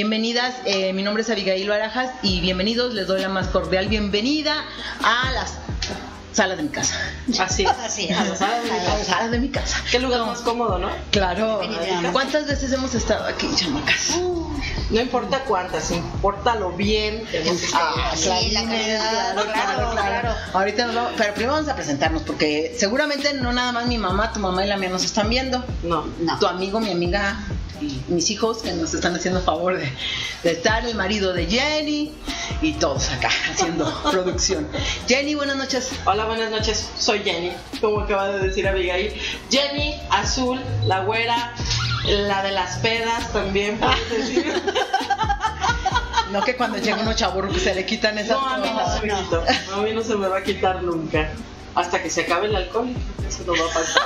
Bienvenidas, eh, mi nombre es Abigail Barajas y bienvenidos, les doy la más cordial bienvenida a las salas de mi casa. Así es. Así es. A la sala de mi A las casa. salas de mi casa. Qué lugar más cómodo, ¿no? Claro. ¿Cuántas veces hemos estado aquí, chamacas? No importa cuántas, importa lo bien que hemos. Ah, Sí, la calidad, claro, claro. Ahorita nos vamos, pero primero vamos a presentarnos porque seguramente no nada más mi mamá, tu mamá y la mía nos están viendo. No. No. Tu amigo, mi amiga y mis hijos que nos están haciendo favor de, de estar, el marido de Jenny y todos acá haciendo producción. Jenny, buenas noches. Hola, buenas noches. Soy Jenny, como acaba de decir Abigail. Jenny, azul, la güera, la de las pedas también, puedes decir. No que cuando llega uno chaburro que se le quitan esas No, a mí no cosas. se me quitó. A mí no se me va a quitar nunca. Hasta que se acabe el alcohol, eso no va a pasar.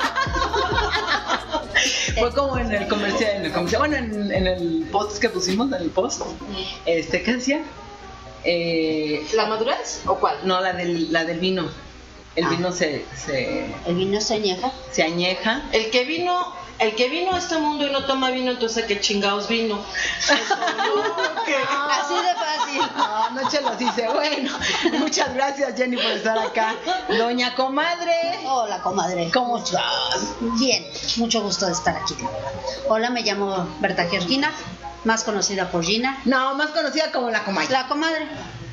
Fue como en el comercial, en el comercial, bueno, en, en el post que pusimos, en el post, este, ¿qué decía? Eh, ¿La madurez o cuál? no, la del, la del vino. El Ah. vino se, se, El vino se añeja. se añeja. El que vino, el que vino a este mundo y no toma vino, entonces ¿qué chingados vino? Eso, no, que- Así de fácil. No, Noche los dice, bueno, muchas gracias Jenny por estar acá. Doña Comadre, Hola, comadre. ¿cómo estás? Bien, mucho gusto de estar aquí. Hola, me llamo Berta Georgina, más conocida por Gina. No, más conocida como la Comadre. La comadre.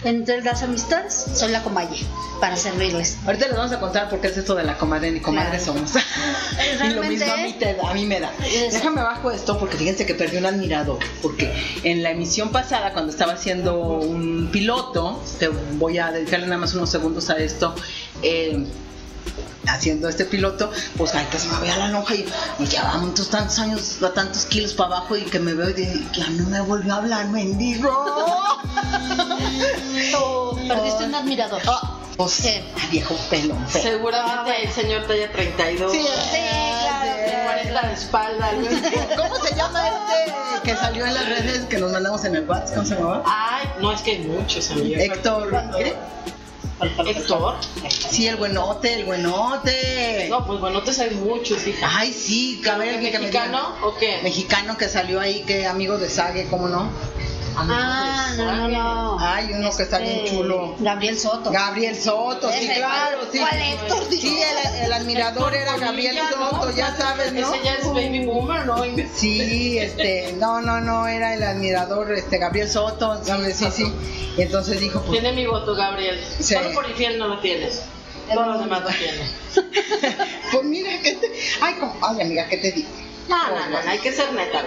Entre las amistades, soy la comalle, para servirles. Ahorita les vamos a contar por qué es esto de la comadre ni comadre Claro. somos. y lo mismo a mí, te da- a mí me da. Es- Déjame bajo esto porque fíjense que perdí un admirador. Porque en la emisión pasada, cuando estaba haciendo un piloto, te voy a dedicarle nada más unos segundos a esto. eh, haciendo este piloto, pues que se me vea la lonja y, y ya vamos tantos, años, a tantos kilos para abajo y que me veo y de, ya no me volvió a hablar, mendigo. Perdiste un admirador. Ah, pues, ah, viejo pelón. feo. Seguramente el señor talla 32. Sí, claro, sí. 40 de espalda. ¿Cómo se llama este que salió en las redes que nos mandamos en el WhatsApp? ¿Cómo se llamaba? Ay, no, es que hay muchos amigos. Héctor. ¿qué? Héctor. Sí, el buenote, el buenote. No, pues bueno, te hay muchos, hija. Ay, sí, a ver, que me ¿Mexicano o qué? Mexicano que salió ahí, que amigo de Sague, ¿cómo no? Ah, no, no, no. Ay, uno que está bien Este, chulo. Gabriel Soto. Gabriel Soto, sí, claro, sí. ¿cuál Héctor? Sí, el, el admirador era Gabriel Soto, ya sabes, ¿no? Ese ya es baby boomer, ¿no? Sí, este, no, no, no, era el admirador, este, Gabriel Soto, ¿sabes? sí, sí. Y entonces dijo, pues, Tiene mi voto, Gabriel. Sí. Solo por infiel no lo tienes. Todos los demás lo tienen. pues mira, que te, ay, como, ay, amiga, ¿qué te digo? No, no, no, no, hay que ser neta.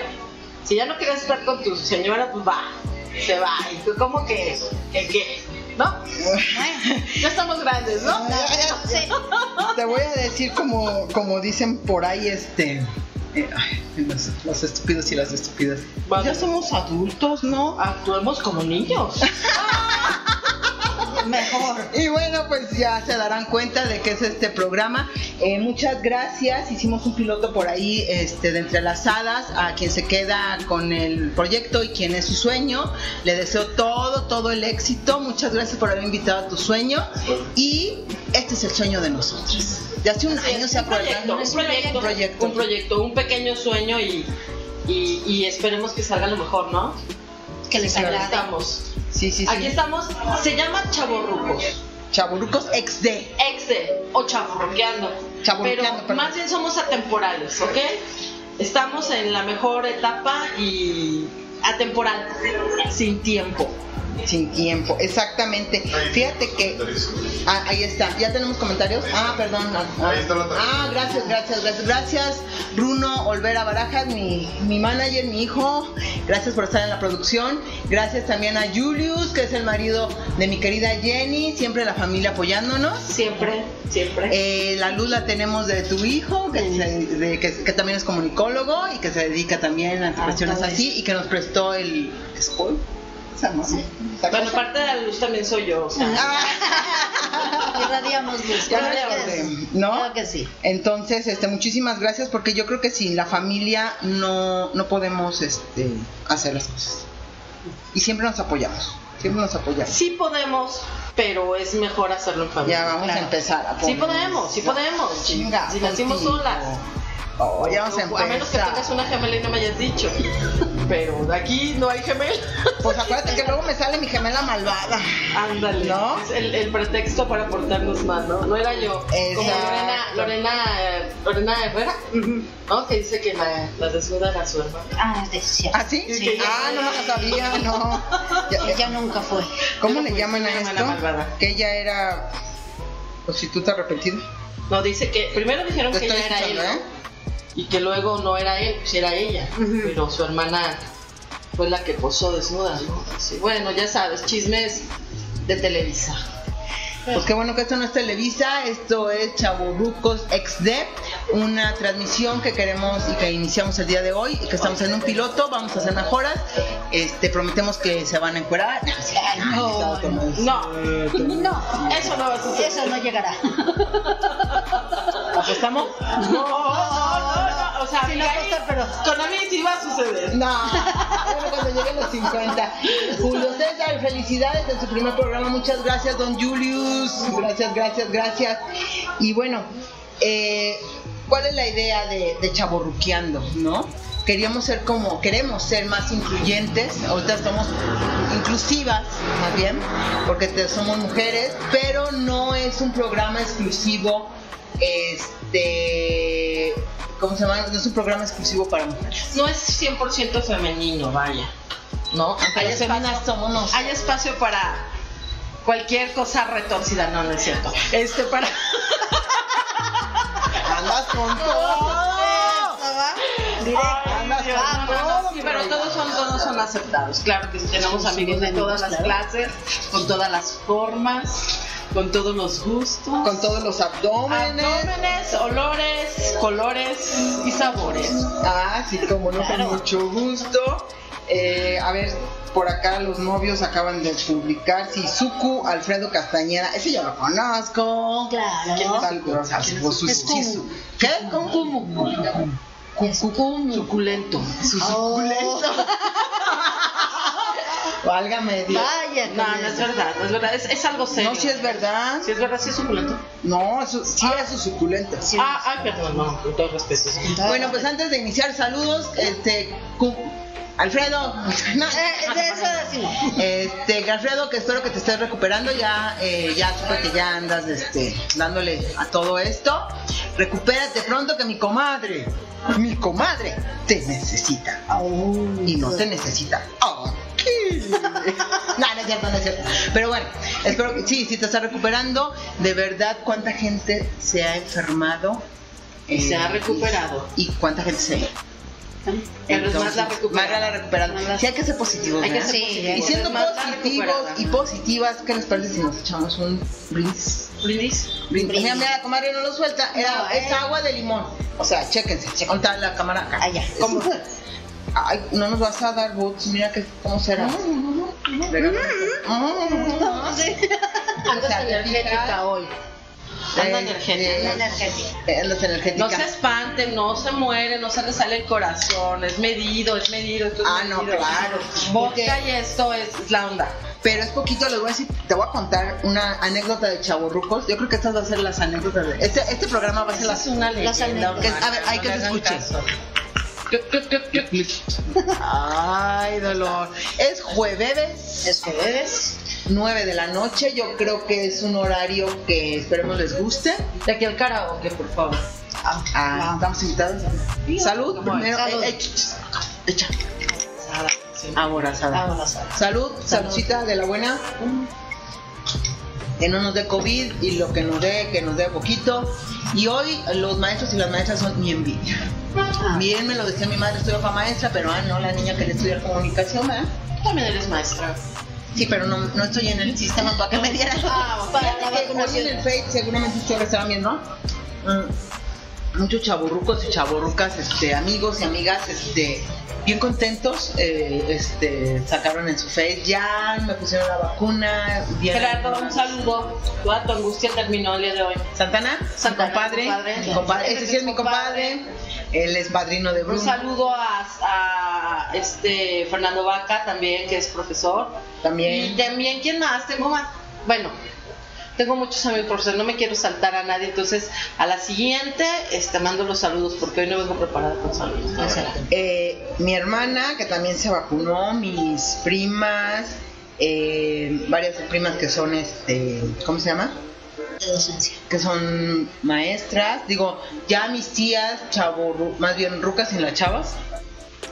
Si ya no quieres estar con tu señora, pues va. Se va. ¿Y tú cómo que? ¿Que qué? ¿No? Ya estamos grandes, ¿no? sí. Te voy a decir como, como dicen por ahí, este, eh, ay, los, los estúpidos y las estúpidas. Vale. Ya somos adultos, ¿no? Actuemos como niños. Mejor. Y bueno, pues ya se darán cuenta de que es este programa. Eh, muchas gracias. Hicimos un piloto por ahí este, de entrelazadas a quien se queda con el proyecto y quien es su sueño. Le deseo todo, todo el éxito. Muchas gracias por haber invitado a tu sueño. Y este es el sueño de nosotros. De hace un año se un proyecto, acuerdan. un proyecto, Un proyecto. un proyecto, un pequeño sueño y, y, y esperemos que salga lo mejor, ¿no? Que les Aquí Sí, sí, Aquí estamos. Se llama Chaborrucos. Chaburucos XD. Exe o. Chaburroqueando, Pero perdón. más bien somos atemporales, ¿ok? Estamos en la mejor etapa y atemporal, sin tiempo. Sin tiempo, exactamente. Fíjate que. Ah, ahí está. ¿Ya tenemos comentarios? Ah, perdón. Ah, ah. Ahí está la otra. Ah, gracias, gracias, gracias. Gracias, Bruno Olvera Barajas, mi, mi manager, mi hijo. Gracias por estar en la producción. Gracias también a Julius, que es el marido de mi querida Jenny. Siempre la familia apoyándonos. Siempre, siempre. Eh, la luz la tenemos de tu hijo, que, se- de- que- que también es comunicólogo y que se dedica también a cuestiones todo así y que nos prestó el spoil. ¿Esa no? ¿Esa bueno, parte de la luz también soy yo. O sea, Ah, Irradiamos luz. Ya Claro que sí. ¿no? Claro que sí. Entonces, este, muchísimas gracias porque yo creo que sin la familia no, no podemos este, hacer las cosas. Y siempre nos apoyamos, siempre nos apoyamos. sí podemos, pero es mejor hacerlo en familia. Ya vamos a empezar a Sí poner- podemos, sí podemos. Chinga, si nacimos solas. Oh, ya vamos a a menos que empezar. tengas una gemela y no me hayas dicho. Pero de aquí no hay gemela. Pues acuérdate que luego me sale mi gemela malvada. Ándale. ¿No? Es el, el pretexto para portarnos mal, ¿no? No era yo. Como Exacto. Lorena, Lorena, eh, Lorena Herrera, ¿no? Que dice que la, la desnuda era su hermana. Ah, es cierto. ¿Ah, sí? Sí. Ah, no lo sabía, no. Ya- Ella nunca fue. ¿Cómo le pues, llaman a esto? la malvada. Que ella era prostituta arrepentida. No, dice que primero dijeron Te que ella era él. ¿eh? Y que luego no era él, pues era ella. Pero su hermana fue la que posó desnuda, ¿no? Así, bueno, ya sabes, chismes de Televisa. Pues qué bueno que esto no es Televisa, esto es Chaburrucos XD, una transmisión que queremos y que iniciamos el día de hoy, y que estamos en un piloto, vamos a hacer mejoras, este, prometemos que se van a encuerar. No, No, no, eso no va a suceder. eso no llegará. ¿Apostamos? No, no, no, no, o sea, Sí, no apostar, pero- con a mí sí va a suceder. No, bueno, cuando lleguen los 50. Julio César, felicidades en su primer programa. Muchas gracias, don Julius. Gracias, gracias, gracias. Y bueno, eh, ¿cuál es la idea de, de Chaborruqueando, no? Queríamos ser como, queremos ser más incluyentes. Ahorita estamos inclusivas, más bien, porque te- somos mujeres, pero no es un programa exclusivo. Este. ¿Cómo se llama? No es un programa exclusivo para mujeres. No es 100% femenino, vaya. ¿No? Hay espacio, somos hay espacio para cualquier cosa retorcida, no, no es cierto. Este, para. Andas con todo. Directo. Pero todos son, todos son aceptados. Claro que tenemos amigos de todas las clases, con todas las formas, con todos los gustos. Con todos los abdómenes. Abdómenes, olores, colores y sabores. Ah, sí, como no, Claro. con mucho gusto. Eh, a ver, por acá los novios acaban de publicar Sizuku Alfredo Castañeda. Ese ya lo conozco. Claro. ¿Quién es? Ah, ¿Quién es Es Kumu. Sisu- ¿Qué? ¿Cómo? Es Kumu. Suculento. Su Oh. suculento. Válgame Dios. Vaya, No, no es verdad, no es verdad, es, es algo serio. No, si es verdad. Si es verdad, sí es suculento. No, eso, sí es su suculento. Sí. Ah, ay, perdón, no, con todo respeto. Bueno, pues antes de iniciar, saludos. Este, Cu- Alfredo. No, Eh, de eso decimos. Este, Alfredo, que espero que te estés recuperando. Ya, eh, ya supe que ya andas este, dándole a todo esto. Recupérate pronto que mi comadre, mi comadre, te necesita. Y no te necesita aquí. no, no es cierto, no es cierto. Pero bueno, espero que sí, sí te estás recuperando. De verdad, ¿cuánta gente se ha enfermado? Y se Eh, ha recuperado. ¿Y cuánta gente se ha ido? Pero es más la recuperada. más la recuperada. Más la- Sí, hay que ser positivos. Hay que ser Sí, positivos. Y siendo positivos y positivas, ¿qué les parece si nos echamos un brindis? Brindis. Brindis. Mira, mira, la comadre no lo suelta. Era, No, es eh. agua de limón. O sea, chéquense. ¿Dónde está la cámara acá? Allá. ¿Cómo? Ay, no nos vas a dar bots. Mira que, cómo será. No, sí. Andas energética hoy. Anda energética. Anda energética. Andas energética. No se espanten, no se muere, no se le sale el corazón, es medido, es medido. Esto es Ah, no, claro. Vodka Porque- y esto es, es la onda. Pero es poquito, les voy a decir, te voy a contar una anécdota de chavorrucos. Yo creo que estas van a ser las anécdotas de. Este, este programa va a ser las. Es una Las anécdotas. A ver, hay que se escuche. Ay, dolor. Es jueves, Es jueves. 9 de la noche. Yo creo que es un horario que esperemos les guste. De aquí al karaoke, por favor. Ah, Ah, estamos invitados. Salud, ¿Cómo es? primero. Salud. Eh, eh, sí. Aborazada. Vámonos a ver. Salud, saludcita de la buena. Que no nos dé COVID y lo que nos dé, que nos dé poquito. Y hoy los maestros y las maestras son mi envidia. Ah, Bien me lo decía mi madre, estudió para maestra, pero ah, no, la niña quería estudiar comunicación, ¿verdad? También eres maestra. Sí, pero no, no estoy en el sistema para que me dieran. Ah. Para la vacunación. en el Face, seguramente ustedes estaban viendo, mm, muchos chaburrucos y chaburrucas, este, amigos y amigas, este, bien contentos, eh, este, sacaron en su Face, ya me pusieron la vacuna. Gerardo, un saludo. Toda tu angustia terminó el día de hoy. Santana, Santana, mi compadre, compadre. mi compadre, ese sí es mi compadre, él es padrino de Un Bruno, saludo a, a, este Fernando Vaca también, que es profesor. Y también. también, ¿quién más? Tengo más. Bueno, tengo muchos amigos profesores, no me quiero saltar a nadie, entonces a la siguiente este, mando los saludos porque hoy no vengo preparada con saludos. Eh, mi hermana, que también se vacunó, mis primas, eh, varias primas que son, este, ¿cómo se llama? De docencia. Que son maestras. Digo, ya mis tías, chavo, más bien rucas sin las chavas,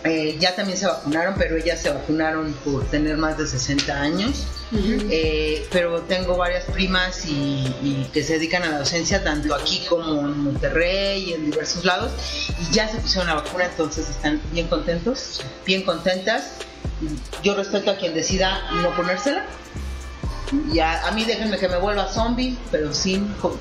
eh, ya también se vacunaron, pero ellas se vacunaron por tener más de 60 años. Eh, pero tengo varias primas y, y que se dedican a la docencia, tanto aquí como en Monterrey y en diversos lados, y ya se pusieron la vacuna, entonces están bien contentos, bien contentas. Yo respeto a quien decida no ponérsela. Y a, a mí déjenme que me vuelva zombie, pero sin COVID.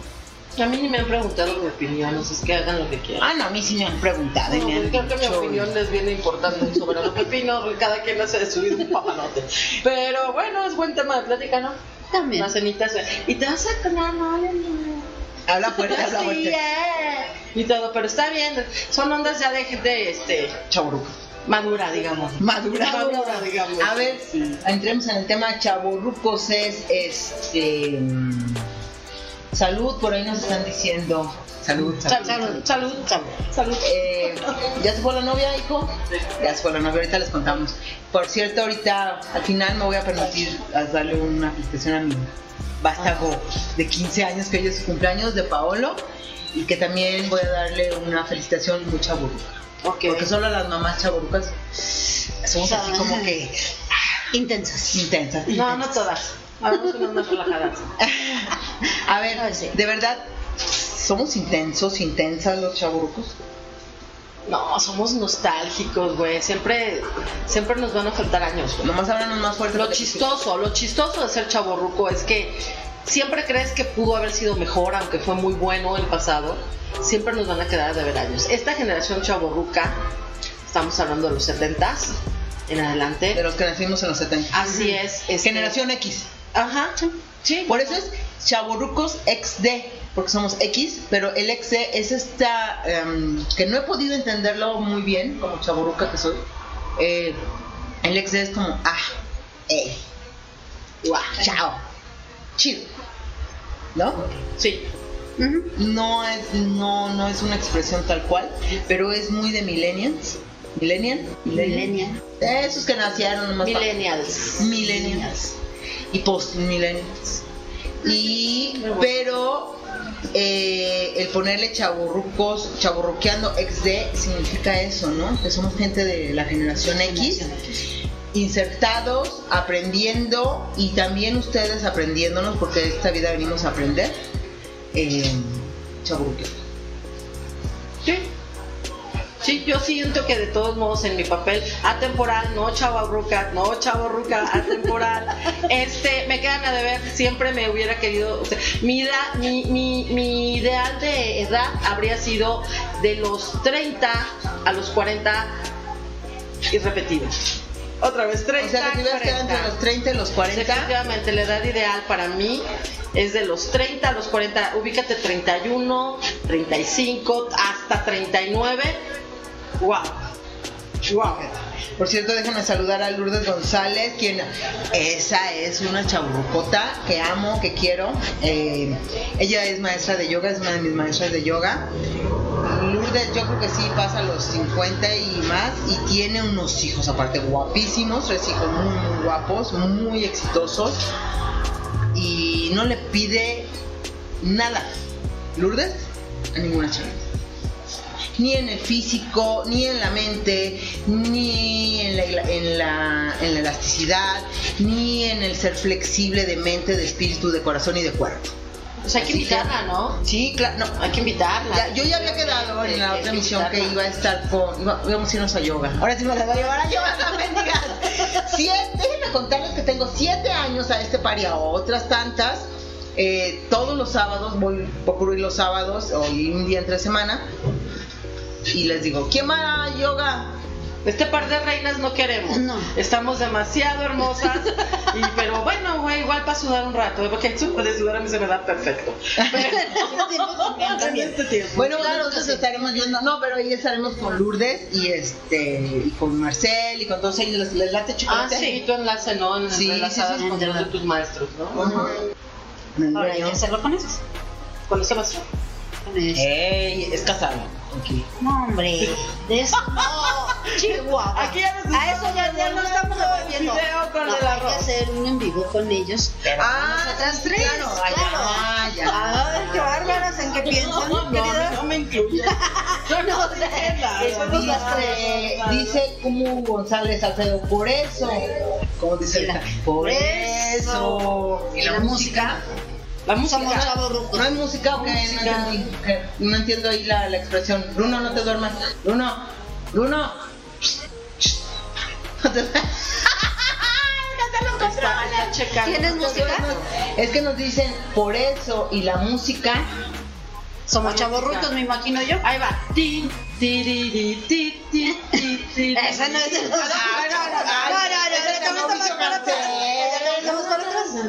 A mí ni me han preguntado mi opinión, o sea, es que hagan lo que quieran. Ah, no, a mí sí me han preguntado. y No, me han creo que mi opinión les viene importando un soberano pepino, cada quien hace de su vida un papalote. Pero bueno, es buen tema de plática, ¿no? También. Las cenitas. Y te vas a comer, no, no, no. Habla fuerte, habla Sí, fuerte. eh. Y todo, pero está bien. Son ondas ya de gente este, Chavorruco. madura, digamos. Madura. Madura, digamos. A ver, Sí. entremos en el tema chavorrucos es este mm, salud, por ahí nos están diciendo. Salud, Salud, salud. salud, salud, salud. Eh, ¿Ya se fue la novia, hijo? Ya se fue la novia, ahorita les contamos. Por cierto, ahorita al final me voy a permitir a darle una felicitación a mi vástago de 15 años, que hoy es su cumpleaños, de Paolo, y que también voy a darle una felicitación muy chaburruca. Ok. Porque solo las mamás chaburrucas somos así como que Intensas. intensas. No, no todas. Hagamos unas más relajadas. A ver, sí. de verdad, somos intensos, intensas los chaburrucos. No, somos nostálgicos, güey. Siempre, siempre nos van a faltar años, güey. Nomás háblanos más fuerte. Lo chistoso, lo chistoso de ser chaborruco es que siempre crees que pudo haber sido mejor, aunque fue muy bueno el pasado. Siempre nos van a quedar de ver años. Esta generación chaborruca, estamos hablando de los 70s en adelante. De los que nacimos en los 70. Así es. este- Generación X. Ajá. Sí. Por eso es chavorrucos XD, porque somos X, pero el XD es esta em, que no he podido entenderlo muy bien, como chavorruca que soy. Eh, el XD es como, ah, eh, guau, chao, chido, ¿no? Sí. No es, no, no es una expresión tal cual, pero es muy de millennials. Millennial, Millennial. Esos que nacieron nomás pa- Millennials. millennials y post millennials y pero eh, el ponerle chaburrucos chaburruqueando XD significa eso no que somos gente de la generación X insertados aprendiendo y también ustedes aprendiéndonos porque de esta vida venimos a aprender eh, chaburruqueando. Sí. Sí, yo siento que de todos modos en mi papel atemporal, no chavarruca, no chavarruca, atemporal, este, me quedan a deber, siempre me hubiera querido, o sea, mi, edad- mi, mi, mi ideal de edad habría sido de los 30 a los 40 irrepetible. Otra vez, 30, o sea que te hubieras quedado 40. entre los 30 y los 40 Efectivamente, la edad ideal para mí es de los 30 a los 40. Ubícate 31, 35, hasta 39. ¡Wow! ¡Wow! Por cierto, déjenme saludar a Lourdes González, quien esa es una chaburrucota que amo, que quiero. Eh, ella es maestra de yoga, es una de mis maestras de yoga. Lourdes, yo creo que sí pasa los 50 y más y tiene unos hijos aparte guapísimos, tres hijos muy, muy guapos, muy exitosos y no le pide nada. Lourdes a ninguna chava ni en el físico, ni en la mente, ni en la, en la, en la elasticidad, ni en el ser flexible de mente, de espíritu, de corazón y de cuerpo. Pues hay que invitarla, ¿no? Sí, claro, no. Hay que invitarla. Ya, yo ya había quedado en la otra que emisión que iba a estar con. íbamos a irnos a yoga. Ahora sí me la voy a llevar a yoga, mendigas. Siete, déjenme contarles que tengo siete años a este par y a otras tantas. Eh, todos los sábados, voy, procuro ir los sábados o un día entre semana. Y les digo, ¿quién va a yoga? Este par de reinas no queremos. No. Estamos demasiado hermosas. y, pero bueno, güey, igual para sudar un rato. ¿eh? Porque eso de sudar a mí se me da perfecto. También. este tiempo. Bueno, Claro sí. estaremos viendo, no, pero ahí estaremos con Lourdes y este y con Marcel y con todos ellos. Les, les late Ah, chocolate. sí, tu enlace, ¿no? En Sí, enlazadas sí, sí, con de tus maestros, ¿no? Ajá. Ahora que hacerlo con esos. Con. Con esos. Ey, es casado. Tranquilo. No, hombre. De eso no. Chihuahua. Aquí ya nos A eso ya, ya no estamos devolviendo. video con no, el hay arroz. que hacer un en vivo con ellos. Pero Ah, con nosotras tres. claro, ah, claro. ya, ya. Ay, qué bárbaras. ¿En qué piensan, No, no, no me incluye. No, no, o sea, estamos las tres. Dice, como González Alfredo, por eso. Como dice Por eso. Y la música. La música. Somos chavos rucos. ¿No hay música? No. No entiendo ahí la, la expresión. Bruno, no te duermas. Bruno, Bruno. No te-. ¿Tienes música? Es que nos dicen por eso y la música. Somos chavos rucos, me imagino yo. Ahí va. Esa no es los.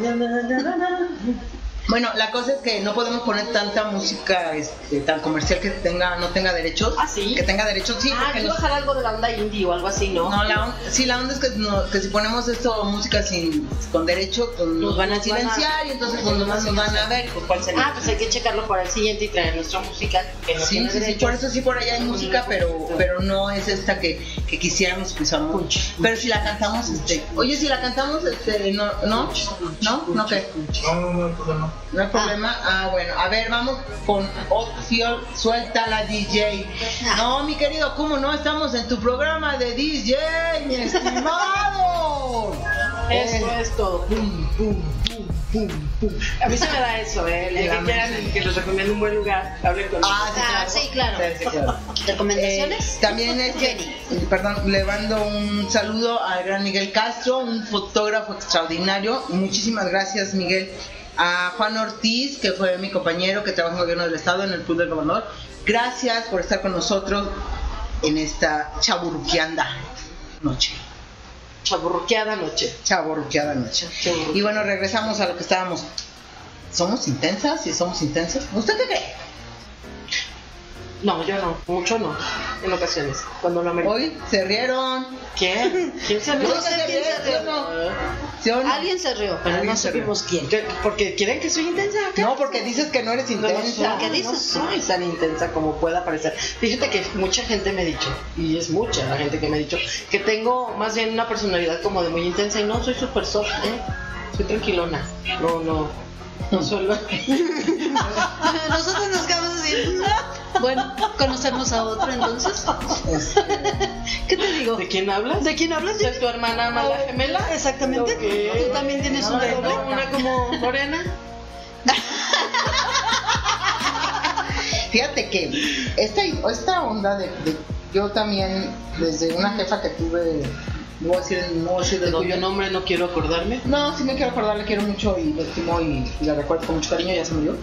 No, no, no, no, no, no, no. Bueno, la cosa es que no podemos poner tanta música este, tan comercial que tenga no tenga derechos. ¿Ah, sí? Que tenga derechos, sí. Ah, yo nos- bajar algo de la onda indie o algo así, ¿no? No, la on- sí, la onda es que, no- que si ponemos esto, música sin, con derecho, pues, nos van a Nos van a- silenciar y entonces pues, nomás nos van a ver. Pues, ¿cuál sería? Ah, pues hay que checarlo para el siguiente y traer nuestra música que no Sí, tiene sí, por eso sí por allá hay música, pero pero no es esta que, que quisiéramos que usamos. Pero si la cantamos, este, oye, si la cantamos, este, no, no, no, no qué, No, no, no problema. No hay problema. Ah, bueno, a ver, vamos con Opción, suelta la DJ. No, mi querido, ¿cómo no? Estamos en tu programa de DJ, mi estimado. Eso es todo. pum, pum, pum, pum, pum. A mí se me da eso, ¿eh? El que quieran que recomiende un buen lugar, hablen conmigo. Ah, sí, Ah, claro. sí, claro. Sí, sí, claro. ¿Recomendaciones? Eh, también es que, perdón, le mando un saludo al gran Miguel Castro, un fotógrafo extraordinario. Muchísimas gracias, Miguel. A Juan Ortiz, que fue mi compañero que trabaja en el gobierno del estado en el Club del Gobernador. Gracias por estar con nosotros en esta chaburruqueanda noche. Chaburruqueada noche. Chaburruqueada noche. Chaburruqueada. Y bueno, regresamos a lo que estábamos. ¿Somos intensas? ¿Y somos intensas? ¿Usted qué cree? No, yo no, mucho no, en ocasiones, cuando lo amerita. Hoy se rieron. ¿Quién? ¿Quién se Yo No sé quién se ¿sí o no? rió? ¿Sí o no? Alguien se rió, pero Alguien no se rió. supimos quién. ¿Qué? ¿Porque quieren que soy intensa? ¿Qué? No, porque dices que no eres No, no intensa. soy, ¿Qué dices? no soy tan intensa como pueda parecer. Fíjate que mucha gente me ha dicho, y es mucha la gente que me ha dicho, que tengo más bien una personalidad como de muy intensa y no, soy súper soft, ¿eh? Soy tranquilona. No, no. No suelo. Nosotros nos quedamos así. Bueno, conocemos a otro entonces. Este, ¿Qué te digo? ¿De quién hablas? ¿De quién hablas? ¿De tu hermana mala gemela? Exactamente. ¿Tú también tienes un ¿De doble? una como morena? Fíjate que esta, esta onda de, de- yo también, desde una jefa que tuve, no voy a decir, no voy a decir De de cuyo nombre no quiero acordarme. No, sí me quiero acordar, le quiero mucho y lo estimo y, y la recuerdo con mucho cariño, ya se murió.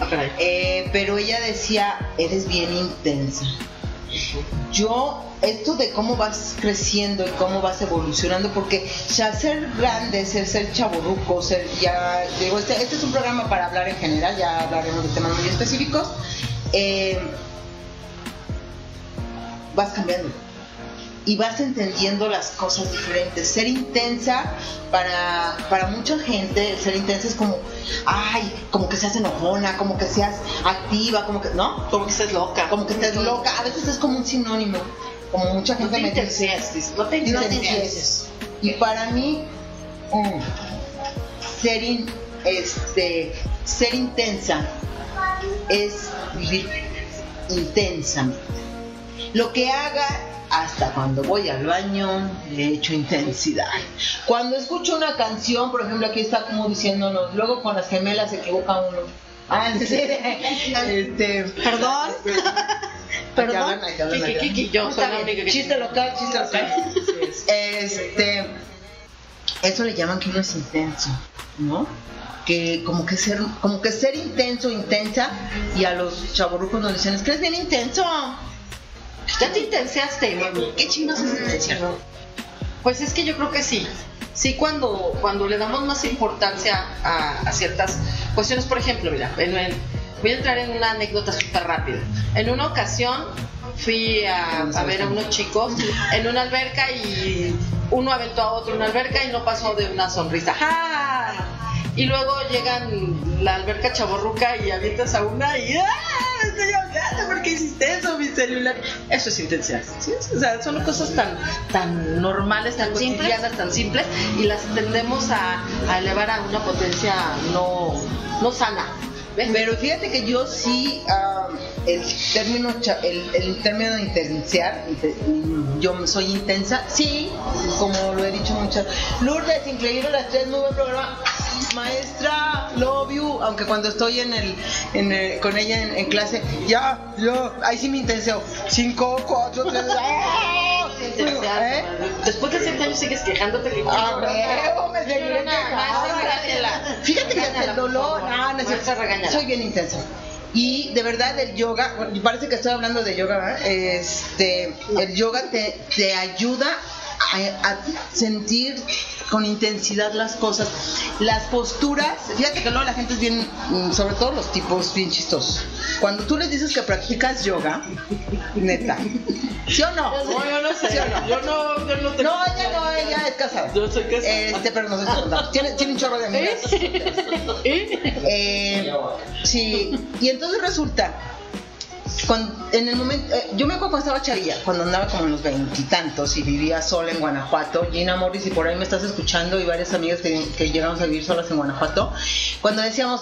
Ah, caray. Eh, pero ella decía, eres bien intensa. Yo, esto de cómo vas creciendo y cómo vas evolucionando, porque ya ser grande, ser, ser chaborruco, ser ya, digo, este, este es un programa para hablar en general, ya hablaremos de temas muy específicos, eh, vas cambiando y vas entendiendo las cosas diferentes. Ser intensa para, para mucha gente, ser intensa es como, ay, como que seas enojona, como que seas activa, como que, ¿no? Como que estés loca. Como que estés loca. A veces es como un sinónimo. Como mucha No gente te me dice. no te No intenses. Y para mí, mm, ser, in- este, ser intensa es vivir intensamente. Lo que haga hasta cuando voy al baño le echo intensidad. Cuando escucho una canción, por ejemplo, aquí está como diciéndonos, luego con las gemelas se equivoca uno. Ah, sí, este, Perdón. Perdón. Perdón. Kiki, Kiki, yo soy la única que Chiste local, chiste local. Este, eso le llaman que uno es intenso, ¿no? Que como que ser, como que ser intenso, intensa, y a los chavorrucos nos dicen, es que eres bien intenso. Ya te intenseaste, mami. ¿Qué chinos es intenso? Pues es que yo creo que sí. Sí, cuando, cuando le damos más importancia a, a ciertas cuestiones, por ejemplo, mira, en- en- voy a entrar en una anécdota súper rápida. En una ocasión fui a, a ver a unos chicos en una alberca y uno aventó a otro en una alberca y no pasó de una sonrisa. ¡Ja! Y luego llegan la alberca chaborruca y avientas a una y ¡ah! Estoy ¿por qué hiciste eso, mi celular? Eso es intensidad. ¿sí? O sea, son cosas tan, tan normales, tan, simples. cotidianas, tan simples y las tendemos a, a elevar a una potencia no, no sana. ¿ves? Pero fíjate que yo sí, ah, el término el, el término intensiar, inte- yo soy intensa, sí, como lo he dicho muchas. Lourdes, increíble las tres, muy buen programa. Maestra, love you, aunque cuando estoy en el, en el- con ella en, en clase, ya, yo, ahí sí me intenseo. Cinco, cuatro, tres, ¡ah! ¿Eh? Después de siete años sigues quejándote que Ah, me seguiré quejando. Fíjate que hasta el dolor, no, no regáñala. soy bien intensa. Y de verdad el yoga, bueno, parece que estoy hablando de yoga, ¿verdad? Este, el yoga te, te ayuda a, a sentir con intensidad las cosas. Las posturas, fíjate que luego la gente es bien, mm, sobre todo los tipos bien chistosos. Cuando tú les dices que practicas yoga, neta, ¿sí o no? No, yo no sé. ¿Sí o no? Yo no, yo no te- No, ella no, ella es casada. Yo soy casada. Este, pero no soy casada. Tiene, tiene un chorro de amigas. Eh, sí, y entonces resulta, cuando- en el momento, eh, yo me acuerdo cuando estaba chavilla, cuando andaba como en los veintitantos y, vivía sola en Guanajuato, Gina Morris, y por ahí me estás escuchando, y varias amigas que, que llegamos a vivir solas en Guanajuato, cuando decíamos,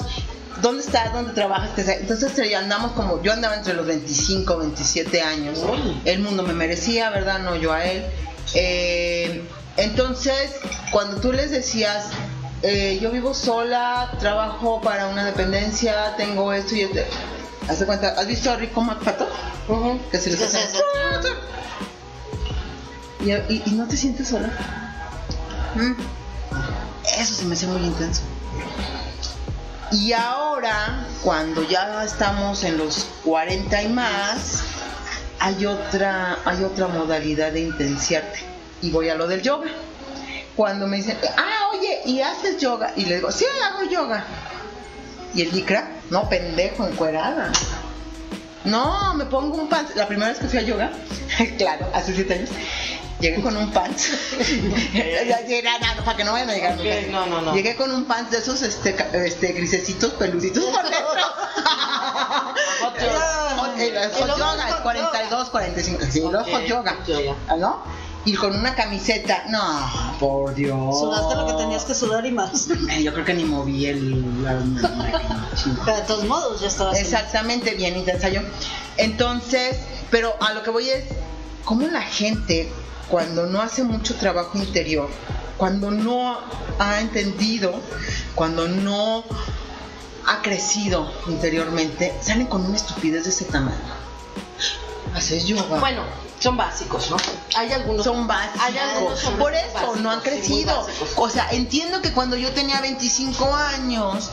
¿dónde estás? ¿Dónde trabajas? Entonces andamos como, yo andaba entre los 25, 27 años, el mundo me merecía, ¿verdad? No yo a él. Eh, entonces, cuando tú les decías, eh, yo vivo sola, trabajo para una dependencia, tengo esto y esto. ¿Haz de cuenta? ¿Has visto a Rico McPato? Ujú. Que se les Sí, sí, hace- sí. ¿Y, y- y no te sientes sola? Mm. Eso se me hace muy intenso. Y ahora, cuando ya estamos en los 40 y más, hay otra, hay otra modalidad de intensiarte. Y voy a lo del yoga. Cuando me dicen, ah, oye, ¿y haces yoga? Y le digo, sí, hago yoga. ¿Y el licra? No, pendejo, encuerada. No, me pongo un pants. La primera vez que fui a yoga, claro, hace siete años, llegué con un pants. No, no, para que no vayan a llegar. Ok, nunca. no, no, no. Llegué con un pants de esos este, este, grisecitos, peluditos por dentro. Hot yoga. El hot yoga, el 42, 45. Sí, hot yoga. hot yoga. ¿Ah, ¿No? Y con una camiseta. No, por Dios. Sudaste lo que tenías que sudar y más. Eh, Yo creo que ni moví el. la- la- Pero de todos modos ya estabas. Exactamente, bien intensa yo. Entonces, pero a lo que voy es, ¿cómo la gente, cuando no hace mucho trabajo interior, cuando no ha entendido, cuando no ha crecido interiormente, salen con una estupidez de ese tamaño? Haces yoga. Bueno, son básicos, ¿no? Hay algunos. son básicos. Hay algunos hombres Por eso básicos, no han crecido. o sea, entiendo que cuando yo tenía 25 años,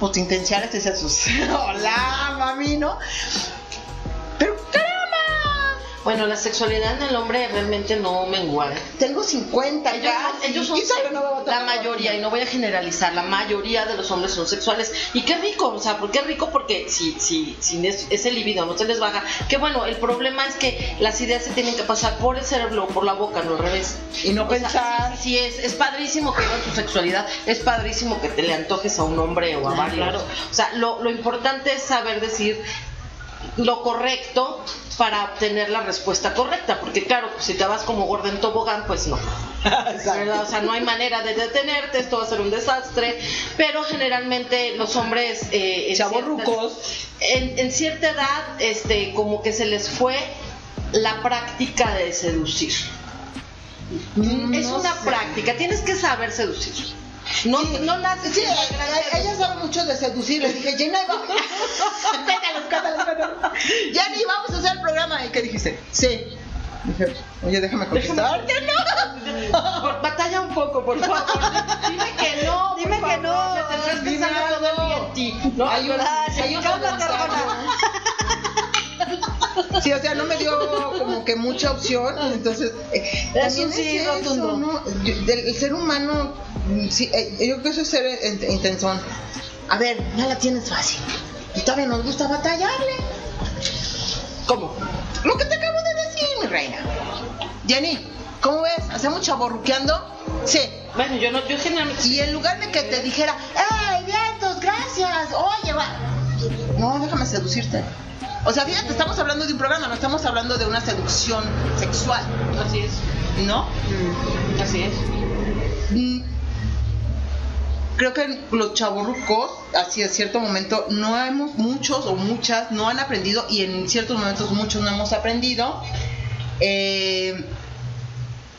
pues te intensiaras te decías, pues, hola, mami, ¿no? Bueno, la sexualidad en el hombre realmente no mengua. ¿eh? tengo 50 Ellos, son- ellos son y sabe, no me va a la mayoría, y no voy a generalizar, la mayoría de los hombres son sexuales. Y qué rico, o sea, ¿por qué rico? Porque si, si, si es- ese libido no se les baja, que bueno, el problema es que las ideas se tienen que pasar por el cerebro o por la boca, no al revés. Y no O sea, pensar. sí, sí, es, es padrísimo que vivan tu sexualidad, es padrísimo que te le antojes a un hombre o a Ah, varios. claro. O sea, lo, lo importante es saber decir lo correcto para obtener la respuesta correcta, porque claro, pues, si te vas como gordo en tobogán, pues no. O sea, no hay manera de detenerte, esto va a ser un desastre, pero generalmente los hombres eh, en, cierta, en, en cierta edad, este, como que se les fue la práctica de seducir. Mm, es una sé. práctica, tienes que saber seducir. No, no naces Sí, ella, sabe mucho de seducir. Le dije, Jenna, vamos. Pétalos, pétalos, pétalos. Ya ni vamos a hacer el programa. ¿Y qué dijiste? Sí. Dije, oye, déjame contestar. Por- batalla un poco, por favor. Dime que no. por Dime que favor, no, Me tendrás salir todo el día en ti. No, un cálmate, comentario. Sí, o sea, no me dio como que mucha opción, entonces eh, Es un sí es eso, rotundo. ¿no? Yo- del- el ser humano, sí, eh, yo creo que eso es ser eh, intensón. A ver, ya la tienes fácil. Y todavía nos gusta batallarle. ¿Cómo? Lo que te acabo de decir, mi reina. Jenny, ¿cómo ves? ¿Hacemos chaborruqueando? Sí. Bueno, yo no, yo generalmente. Y en lugar de que te dijera, ¡Ey, vientos, gracias! Oye, va. No, déjame seducirte. O sea, fíjate, estamos hablando de un programa, no estamos hablando de una seducción sexual, Así es. ¿no? Así es. Mm, Creo que los chavorrucos, así en cierto momento, no hemos, muchos o muchas, no han aprendido, y en ciertos momentos muchos no hemos aprendido eh,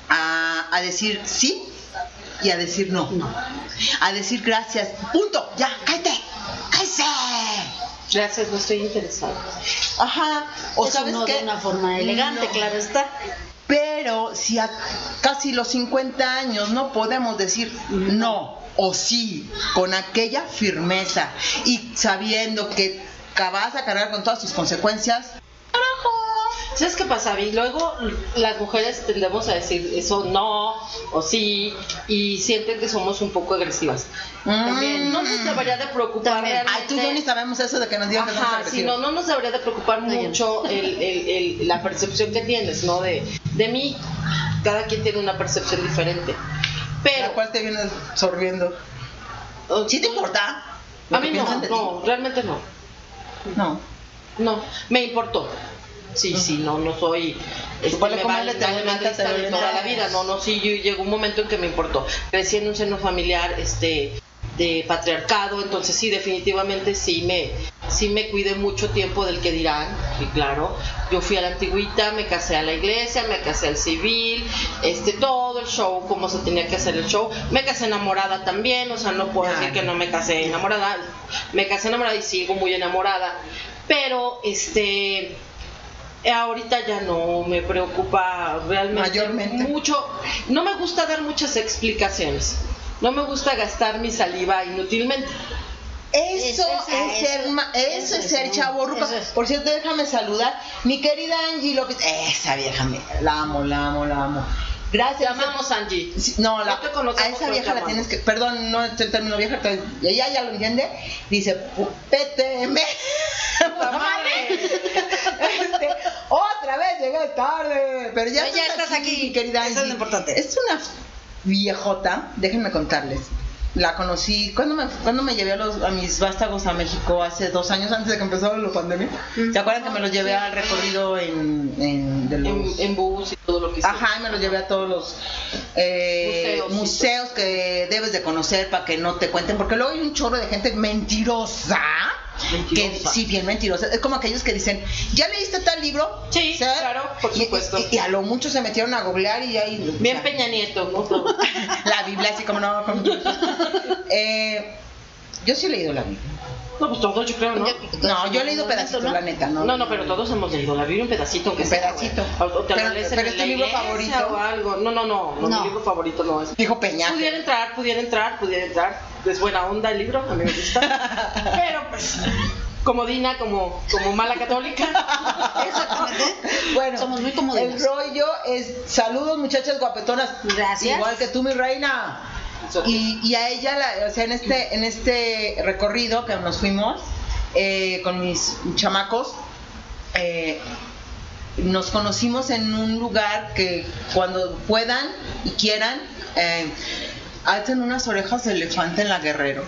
a, a decir sí y a decir no. No. A decir gracias. Punto. Ya, cállate. Cállese. Gracias, no estoy interesado. Ajá. O Eso sabes no qué? de una forma elegante, No. claro está. Pero si a casi los 50 años no podemos decir no o sí con aquella firmeza y sabiendo que vas a cargar con todas sus consecuencias, carajo. ¿Sabes qué pasa? Y luego las mujeres tendemos a decir eso no o sí y sienten que somos un poco agresivas. También no nos debería de preocupar. Ay, tú yo ni sabemos eso de que nos digan que somos agresivos. no, no nos debería de preocupar mucho el, el- el- la percepción que tienes, ¿no? De, de mí, cada quien tiene una percepción diferente. La Pero, cual te vienes sorbiendo. ¿Sí te importa? A mí no, no, realmente no. No. No, me importó. Sí, sí, no, no soy. Este, Vale, me vale, te vale te violenta. toda la vida. No, no, sí, yo, llegó un momento en que me importó. Crecí en un seno familiar este, de patriarcado, entonces sí, definitivamente sí me, sí me cuidé mucho tiempo del que dirán. Y claro, yo fui a la antigüita, me casé a la iglesia, me casé al civil, este, todo el show, como se tenía que hacer el show. Me casé enamorada también, o sea, no puedo decir que no me casé enamorada. Me casé enamorada y sigo muy enamorada. Pero, este, ahorita ya no me preocupa realmente Mayormente. mucho. No me gusta dar muchas explicaciones. No me gusta gastar mi saliva inútilmente. Eso, Eso es ser, ma- eso, eso es ser chavo ruco. Por cierto, déjame saludar. Mi querida Angie López. Esa vieja, me, la amo, la amo, la amo. Te Gracias. amamos, Angie. No, la, No te a esa vieja te la tienes que. Perdón, no es el término vieja, ella ya lo entiende. Dice, "Pu- péteme. ¡Puta madre! Este, otra vez llegué tarde. Pero ya, Pero ya estás aquí. mi querida Eso es Angie. lo importante. Es una viejota, déjenme contarles. La conocí cuando me, cuando me llevé a, los, a mis vástagos a México hace dos años antes de que empezara la pandemia. ¿Se acuerdan que me los llevé al recorrido en, en, de los- En, en bus y todo lo que sea. Ajá, y me los llevé a todos los eh, museos que debes de conocer para que no te cuenten, porque luego hay un chorro de gente mentirosa. Que, Mentirosa. sí, bien mentirosa. Es como aquellos que dicen, ¿ya leíste tal libro? Sí, claro, por Y- supuesto. Y, y a lo mucho se metieron a googlear y ahí... Bien o sea, Peña Nieto, ¿no? La Biblia, así como no... como- Eh, yo sí he leído la Biblia. No, pues todos yo creo, ¿no? No, yo he leído pedacitos, ¿no? la neta, ¿no? No, no, pero todos hemos leído la Biblia un pedacito, aunque Un sea, pedacito. O, o te Pero- pero es tu la libro favorito. o algo. No, no, no, no, No. mi libro favorito no es. Dijo Peña. Pudiera entrar, pudiera entrar, pudiera entrar. Es buena onda el libro, a mí me gusta. Pero pues, como Dina, como, como mala católica. Exactamente. Bueno, Somos muy el rollo es saludos muchachas guapetonas. Gracias. Igual que tú, mi reina. Y, y a ella, la, o sea, en este, en este recorrido que nos fuimos eh, con mis chamacos, eh, nos conocimos en un lugar que cuando puedan y quieran, eh, hacen unas orejas de elefante en la Guerrero.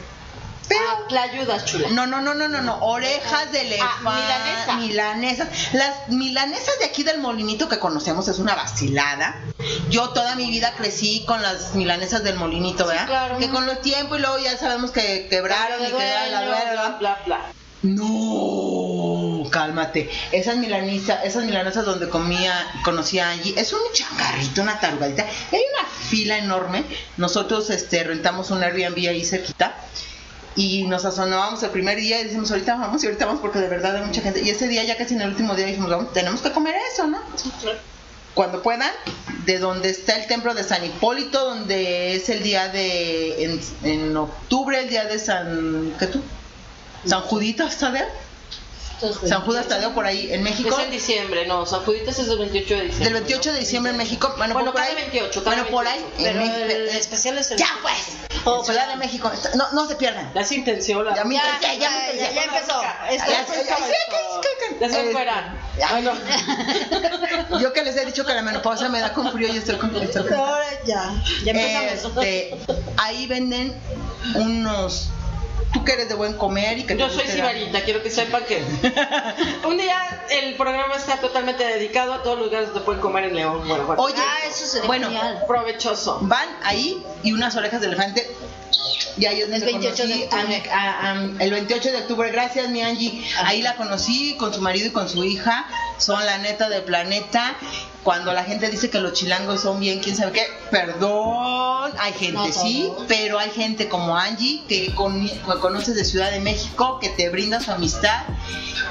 Pero Ah, la ayudas, chula. no, no, no, no, no, no. Orejas de elefante. milanesa. Milanesas. Las milanesas de aquí del molinito que conocemos es una vacilada. Yo toda mi vida crecí con las milanesas del molinito, ¿verdad? claro. Que con los tiempos y luego ya sabemos que quebraron y de que era la dueña, bla, bla, bla. No, cálmate. Esas milanesas, esas milanesas donde comía, conocía a Angie, es un changarrito, una tarugadita. Hay una fila enorme. Nosotros este rentamos un Airbnb ahí cerquita y nos asomábamos el primer día y decimos ahorita vamos y ahorita vamos porque de verdad hay mucha gente. Y ese día ya casi en el último día dijimos, vamos, tenemos que comer eso, ¿no? Cuando puedan, de donde está el templo de San Hipólito, donde es el día de, en, en octubre, el día de San, ¿qué tú? San Judito, ¿está de? Entonces, San Judas Tadeo por ahí en México. Es en diciembre, no, San Juditas es el 28 de diciembre. Del 28 de diciembre en México. Bueno, Bueno, por cada ahí. 28, cada bueno, por ahí. 28. en Pero México. el especial es el. Ya pues. Ciudad de México. No, no se pierdan. Ya se intenció la. Ya Ya, ya, ya, ya Ya, empezó ya, se fueran. ya. Bueno, Yo que les he dicho que la menopausia me da con frío y estoy con con- Ahora ya. Ya empezamos. Este, ahí venden unos. Tú que eres de buen comer y que te yo soy sibarita, quiero que sepan que un día el programa está totalmente dedicado a todos los lugares donde pueden comer en León, Guanajuato. Oye, Ah, eso sería bueno, genial. provechoso. van ahí y unas orejas de elefante. Y ahí es donde El 28 de conocí octubre. a- a- a- el 28 de octubre, gracias mi Angie. Ajá. Ahí la conocí con su marido y con su hija. Son la neta del planeta. Cuando la gente dice que los chilangos son bien, quién sabe qué, perdón, hay gente No sí, pero hay gente como Angie que, con- que conoces de Ciudad de México, que te brinda su amistad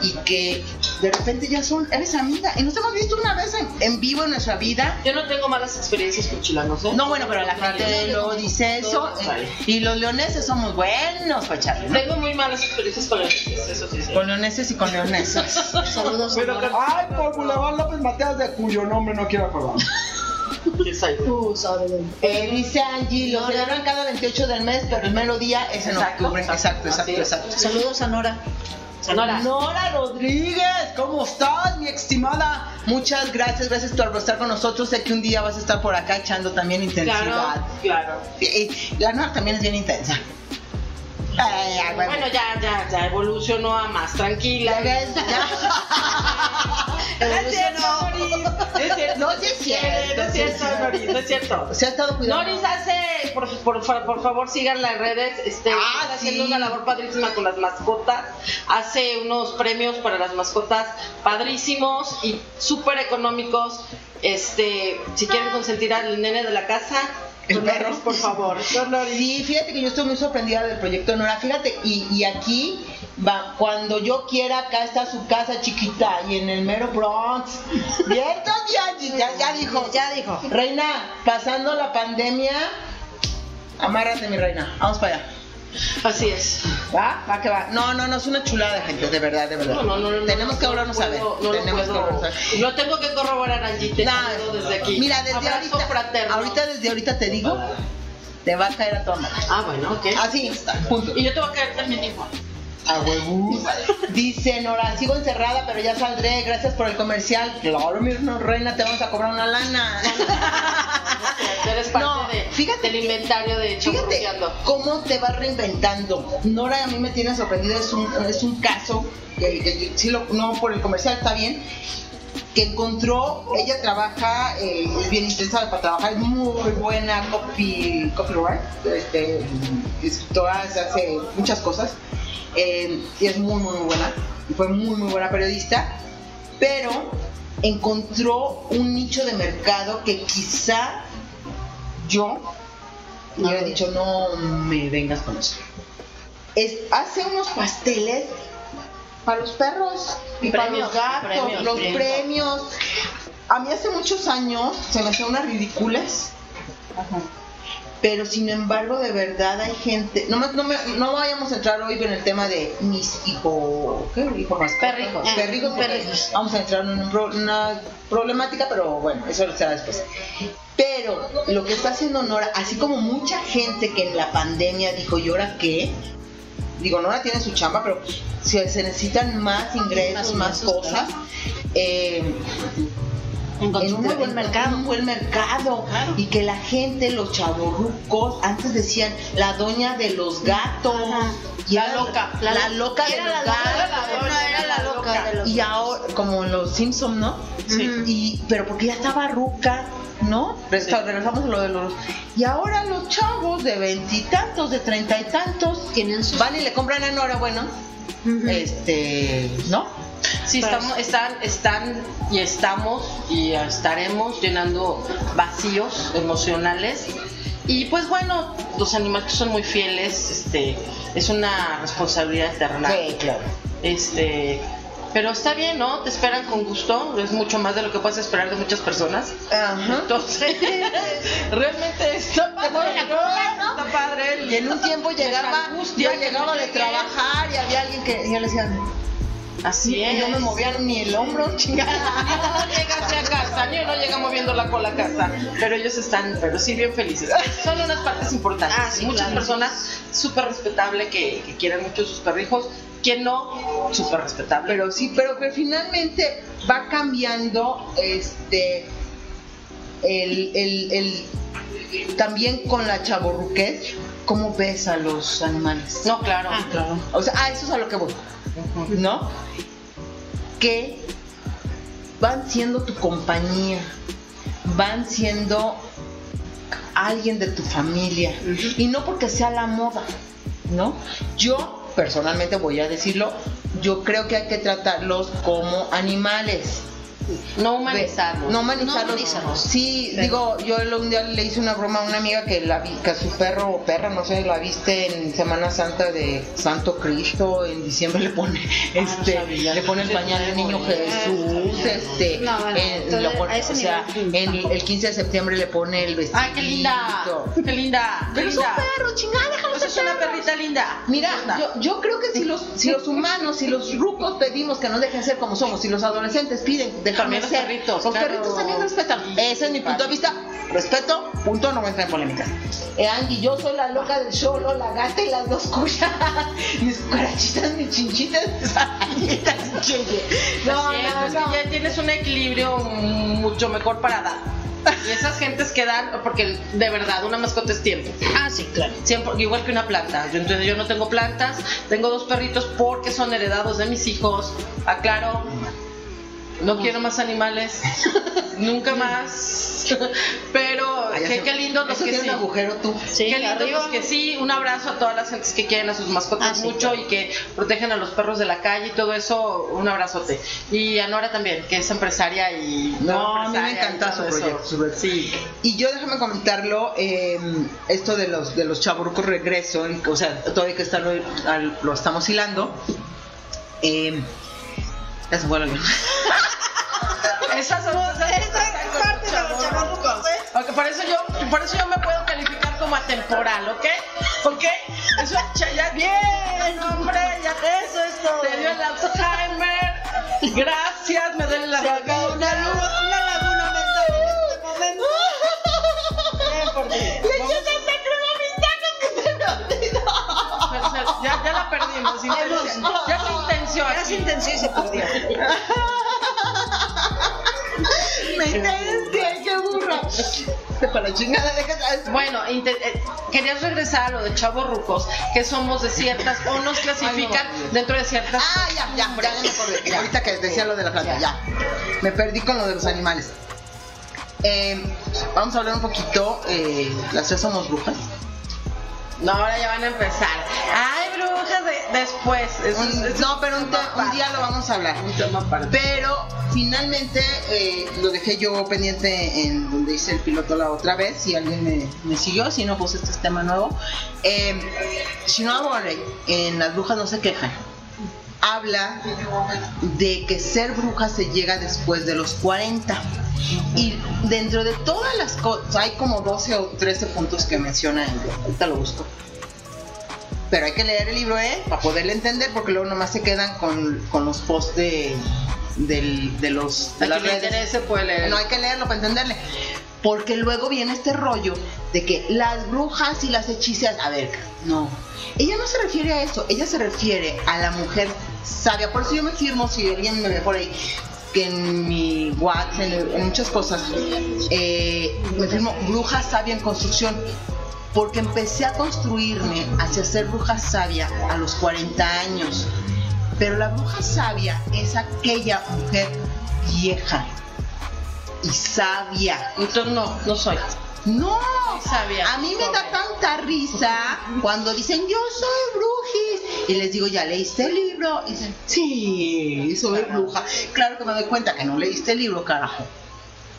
y que de repente ya son, eres amiga. Y nos hemos visto una vez en, en vivo en nuestra vida Yo no tengo malas experiencias con chilangos, ¿eh? no, bueno, pero la gente luego dice eso. Eh, Y los leoneses somos buenos para echarle, ¿no? Tengo muy malas experiencias con los eso sí, sí. Con leoneses y con leonesas. Saludos a Nora. Ay, por Boulevard López Mateos, de cuyo nombre no quiero acordar. ¿Qué soy? Tú sabes. Eh, dice Angie, lo celebran cada 28 del mes, pero el mero día es en Exacto, octubre. Exacto, exacto, es. exacto. Saludos a Nora. Sonora. Nora Rodríguez, ¿cómo estás, mi estimada? Muchas gracias, gracias por estar con nosotros. Sé que un día vas a estar por acá echando también intensidad. Claro, claro. Y- y la Nora también es bien intensa. Ay. Bueno, ya, ya, ya evolucionó a más tranquila. Ya ya. No es cierto. No es cierto. Sí es cierto, cierto. Noris, no es cierto. Se ha estado cuidando. Noris hace, por, por, por, por favor, sigan las redes. Este, Ah, está sí. haciendo una labor padrísima con las mascotas. Hace unos premios para las mascotas padrísimos y súper económicos. Este, si quieren consentir al nene de la casa, El con perro. Noris, por favor. Sí, fíjate que yo estoy muy sorprendida del proyecto Nora. Fíjate, y, y aquí va, cuando yo quiera, acá está su casa chiquita y en el mero Bronx. ¿Cierto, ya, ya, ya dijo. Ya dijo. Reina, pasando la pandemia, amárrate, mi reina. Vamos para allá. Así es. ¿Va? Va que va. No, no, no, es una chulada gente, de verdad, de verdad. No, no, no, no, Tenemos no, que no ahorrarnos lo a ver. puedo- No Tenemos que puedo. ahorrarnos a ver. Lo tengo que corroborar, Angie. Te Nah, desde aquí. Mira, desde Abrazo ahorita, fraterno. ahorita, desde ahorita te digo, te va a caer a toda madre. Ah, bueno, ok. Así está, punto. Y yo te voy a caer también igual. A huevos. Dice Nora, sigo encerrada, pero ya saldré. Gracias por el comercial. Claro, mi reina, te vamos a cobrar una lana. Eres parte No, de, fíjate del que- inventario de Fíjate cómo te vas reinventando. Nora a mí me tiene sorprendido, es un, es un caso, que, que- sí lo- no por el comercial está bien, que encontró, ella trabaja, eh, es bien intensa para trabajar, es muy buena copy, copyright, este, escritora, hace muchas cosas, eh, y es muy, muy, muy buena, y fue muy, muy buena periodista, pero encontró un nicho de mercado que quizá yo hubiera dicho, no me vengas con eso. Es, hace unos pasteles para los perros y para los gatos, premios, los premios. premios. A mí hace muchos años se me hacían unas ridículas. Pero sin embargo, de verdad hay gente. No, me- no, me- no vayamos a entrar hoy en el tema de mis hijos. ¿Qué? Hijo más. Perrijos, porque Perrijos. Vamos a entrar en un pro- una problemática, pero bueno, eso será después. Pero lo que está haciendo Nora, así como mucha gente que en la pandemia dijo, ¿y ahora qué? Digo, Nora tiene su chamba, pero si se necesitan más ingresos, más, cosas, eh, en un muy buen en mercado. Un buen mercado. Claro. Y que la gente, los chavorrucos, antes decían la doña de los gatos. Ajá. Y La loca. La, la loca de los la loca, gatos. no, era la loca de los Y ahora, como en los Simpsons, ¿no? Sí. Y, pero porque ya estaba ruca, ¿no? Resta- Regresamos a lo de los. Y ahora los chavos de veintitantos, de treinta y tantos, Tienen sus- van y le compran a Nora, bueno, Ujú. este, ¿no? Sí, estamos, están, están y estamos y estaremos llenando vacíos emocionales. Y pues bueno, los animales son muy fieles, este, es una responsabilidad eterna. claro. Este, pero está bien, ¿no? Te esperan con gusto, es mucho más de lo que puedes esperar de muchas personas. Ajá. Entonces, realmente está padre, ¿no? ¿no? Está padre. Y en un tiempo llegaba, yo llegaba no de trabajar y había alguien que ya le decían, Así Y es. no me movían ni el hombro, chingada. no llegaste a casa, ni uno llega moviendo la cola a casa, pero ellos están, pero sí bien felices. Son unas partes importantes. Ah, sí, Muchas claro. personas súper respetable que, que quieren mucho sus perrijos, quien no, súper respetable. Pero sí, pero que finalmente va cambiando este el, el, el también con la chaborruquez, cómo ves a los animales. no, claro, Ah, claro. O sea, ah, eso es a lo que voy. ¿No? Que van siendo tu compañía, van siendo alguien de tu familia. Y no porque sea la moda, ¿no? Yo, personalmente voy a decirlo, yo creo que hay que tratarlos como animales. No humanizarlos. No humanizarlos. No humanizarlos. Sí, digo, yo un día le hice una broma a una amiga que, la vi- que su perro o perra, no sé, la viste en Semana Santa de Santo Cristo, en diciembre le pone este, sabía. le pone el pañal del niño Jesús, este, No, bueno, en- entonces, lo pone- a ese o sea, en el 15 de septiembre le pone el vestido. Ay, qué linda, qué linda, qué Pero es un perro, chingada, es una perrita linda. Mira, yo, yo creo que si los, si los humanos, si los rucos pedimos que nos dejen ser como somos, si los adolescentes piden dejarme ser, perritos, los claro. perritos también respetan. Ese es mi punto de vista. Respeto, punto, no voy a entrar en polémicas. Eh, Angie, yo soy la loca del cholo, la gata y las dos cuyas. mis cucarachitas, mis chinchitas, mis arañitas. No, no, no. ya tienes un equilibrio mucho mejor para dar. Y esas gentes que dan, porque de verdad, una mascota es tiempo. Ah, sí, claro. Siempre, igual que una planta. Yo, entonces, yo no tengo plantas, tengo dos perritos porque son heredados de mis hijos. Aclaro, no quiero más animales, nunca más. Pero Ay, qué, eso- qué lindo los que tiene sí. un agujero tú. Sí, Qué lindo arriba. los que sí, un abrazo a todas las gentes que quieren a sus mascotas Ah, sí, mucho claro. y que protegen a los perros de la calle y todo eso, un abrazote. Y a Nora también, que es empresaria y No, a mí me encanta su eso. proyecto, su proyecto. Sí. Y yo déjame comentarlo, eh, esto de los de los chaburrucos regreso, en- o sea, todavía que está lo, estamos hilando. Eh, eso fue lo que- Esas son esas parte de los chavorrucos, ¿eh? Ok, por eso yo, por eso yo me puedo calificar como atemporal, ¿ok? ¿Ok? Eso ya, ya bien, hombre, ya Eso es todo. te dio el Alzheimer. Gracias, me duele la Se acabó una garganta. luna, una laguna mental en este momento. Bien por ti. Ya, ya la perdimos. intención. Ya se intenció. Ya se intenció y se perdió. Me intenté, qué burra. Para la chingada, déjate. Bueno, eh, querías regresar a lo de chavos rucos, que somos de ciertas, o nos clasifican Ay, no. dentro de ciertas. Ah, ya, ya, ya, ya me acordé. Ya, ahorita que decía lo de la planta, ya. Me perdí con lo de los animales. Eh, vamos a hablar un poquito. Eh, las tres somos brujas. No, ahora ya van a empezar. Ay, brujas, de- después. Es- Un- no, pero un, te- día lo vamos a hablar. Un tema aparte. Pero finalmente eh, lo dejé yo pendiente en donde hice el piloto la otra vez. Si alguien me, me siguió, si no, pues este es tema nuevo. Eh, Shinoa Borey, en Las Brujas No Se Quejan, habla de que ser bruja se llega después de los 40. Y dentro de todas las cosas, hay como 12 o 13 puntos que menciona él. Ahorita lo busco. Pero hay que leer el libro, ¿eh? Para poderle entender, porque luego nomás se quedan con, con los posts de, del- de los de las redes. interese puede leer. No hay que leerlo para entenderle. Porque luego viene este rollo de que las brujas y las hechiceras. A ver, no. Ella no se refiere a eso. Ella se refiere a la mujer sabia. Por eso yo me firmo, si alguien me ve por ahí, que en mi WhatsApp, en, muchas cosas, eh, me firmo bruja sabia en construcción. Porque empecé a construirme hacia ser bruja sabia a los 40 años. Pero la bruja sabia es aquella mujer vieja y sabia. Entonces no, no soy. No, a mí me da tanta risa cuando dicen yo soy brujis y les digo ya leíste el libro y dicen sí soy bruja. Claro que me doy cuenta que no leíste el libro carajo,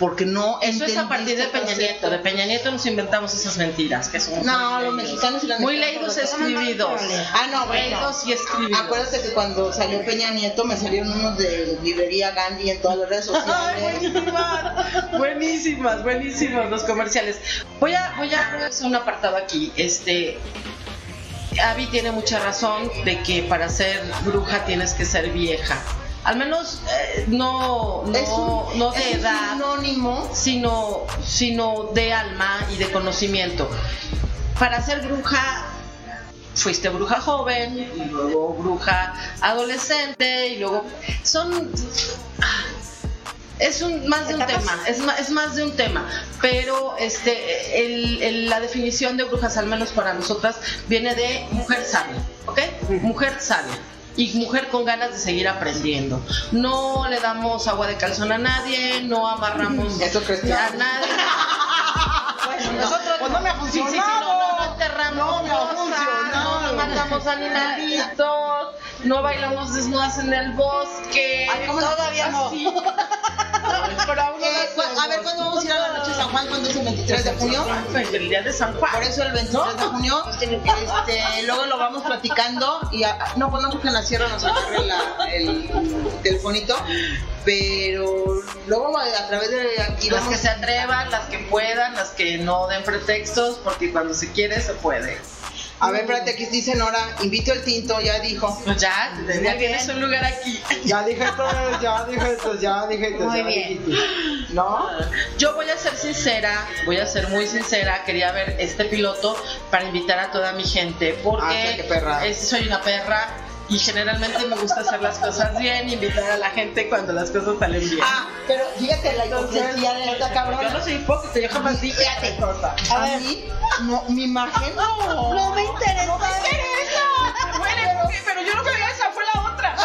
porque no Eso es a partir de Peña Nieto. De Peña Nieto nos inventamos esas mentiras que son No, muy los leídos. mexicanos y las Muy leídos escribidos. Ah, no, bueno. Leídos y escribidos. Acuérdate que cuando salió Peña Nieto me salieron unos de librería Gandhi en todas las redes Ay, sociales. buenísimas, buenísimas, buenísimas los comerciales. Voy a, voy a hacer un apartado aquí. Este, Abby tiene mucha razón de que para ser bruja tienes que ser vieja. Al menos eh, no, no, Es un- no de es edad, sinónimo. sino, sino de alma y de conocimiento. Para ser bruja, fuiste bruja joven, y luego bruja adolescente, y luego son... ah, Es un, más de un tema, es más, es más de un tema, pero este, el- el- la definición de brujas, al menos para nosotras, viene de mujer sabia, ¿ok? Mujer sabia y mujer con ganas de seguir aprendiendo. No le damos agua de calzón a nadie, no amarramos Eso crees tú. a nadie. Bueno, nosotros Pues no me ha Sí, sí, sí, funcionado. no, no, no enterramos No me ha funcionado. no matamos animalitos, no bailamos desnudas en el bosque. Ay, ¿cómo todavía no? Pero aún no Eh, a ver, ¿cuándo vamos a ir a la noche de San Juan? ¿Cuándo es el 23 de junio? El día de San Juan. Por eso el 23 de junio, este, luego lo vamos platicando y a- no, pues no porque en la sierra nos agarre el telefonito, pero luego a, a través de aquí Las vamos que se atrevan, las que puedan, las que no den pretextos, porque cuando se quiere se puede. A ver, espérate, aquí dice Nora, invito el tinto, ya dijo. Pues ya, ya tienes un lugar aquí. Ya dije todo, ya dije todo, ya dije todo. Muy ya bien. dijiste. ¿No? Yo voy a ser sincera, voy a ser muy sincera, quería ver este piloto para invitar a toda mi gente, porque Ah, sí, qué perra. es- soy una perra y generalmente me gusta hacer las cosas bien, invitar a la gente cuando las cosas salen bien. Ah, pero fíjate la hipocresía de esta Yo cabrona. no soy hipócrita, yo jamás dije Fíjate. cosa. A mí, no, mi imagen no. No me interesa. Bueno, ¿qué? pero yo no quería esa, fue la otra.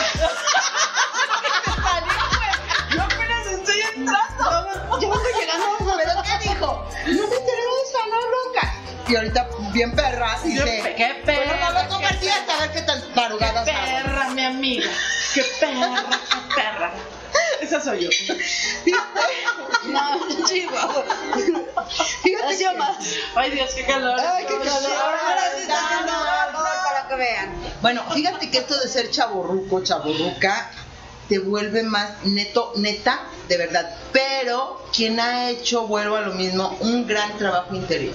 Yo apenas estoy entrando. Yo vengo llegando. ¿Pero qué dijo? No me interesa, no bronca. Y ahorita, bien perra, dice. Qué perra. Bueno, no lo compartías a ver qué tan tarugadas Qué hago. perra, mi amiga. Qué perra, qué perra. Esa soy yo. No, chihuahua. Fíjate que- más. Ay, Dios, qué calor. Ay, qué calor. Ahora sí está calor para que vean. Bueno, fíjate que esto de ser chaborruco, chaborruca, te vuelve más neto, neta, de verdad. Pero quien ha hecho, vuelvo a lo mismo, un gran trabajo interior.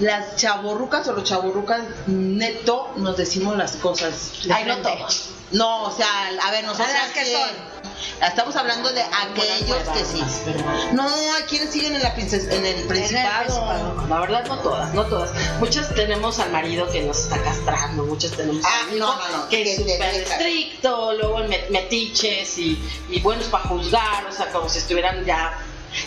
Las chaborrucas o los chaborrucas neto nos decimos las cosas. Ay, no todos. No, o sea, a ver, nosotros las que son. Estamos hablando de aquellos que sí. No, hay quienes siguen en la princesa, en el principado. La verdad, no todas, no todas. Muchas tenemos al marido que nos está castrando, muchas tenemos Ah, al no, no, no, que que es súper estricto, luego metiches y, y buenos para juzgar, o sea, como si estuvieran ya.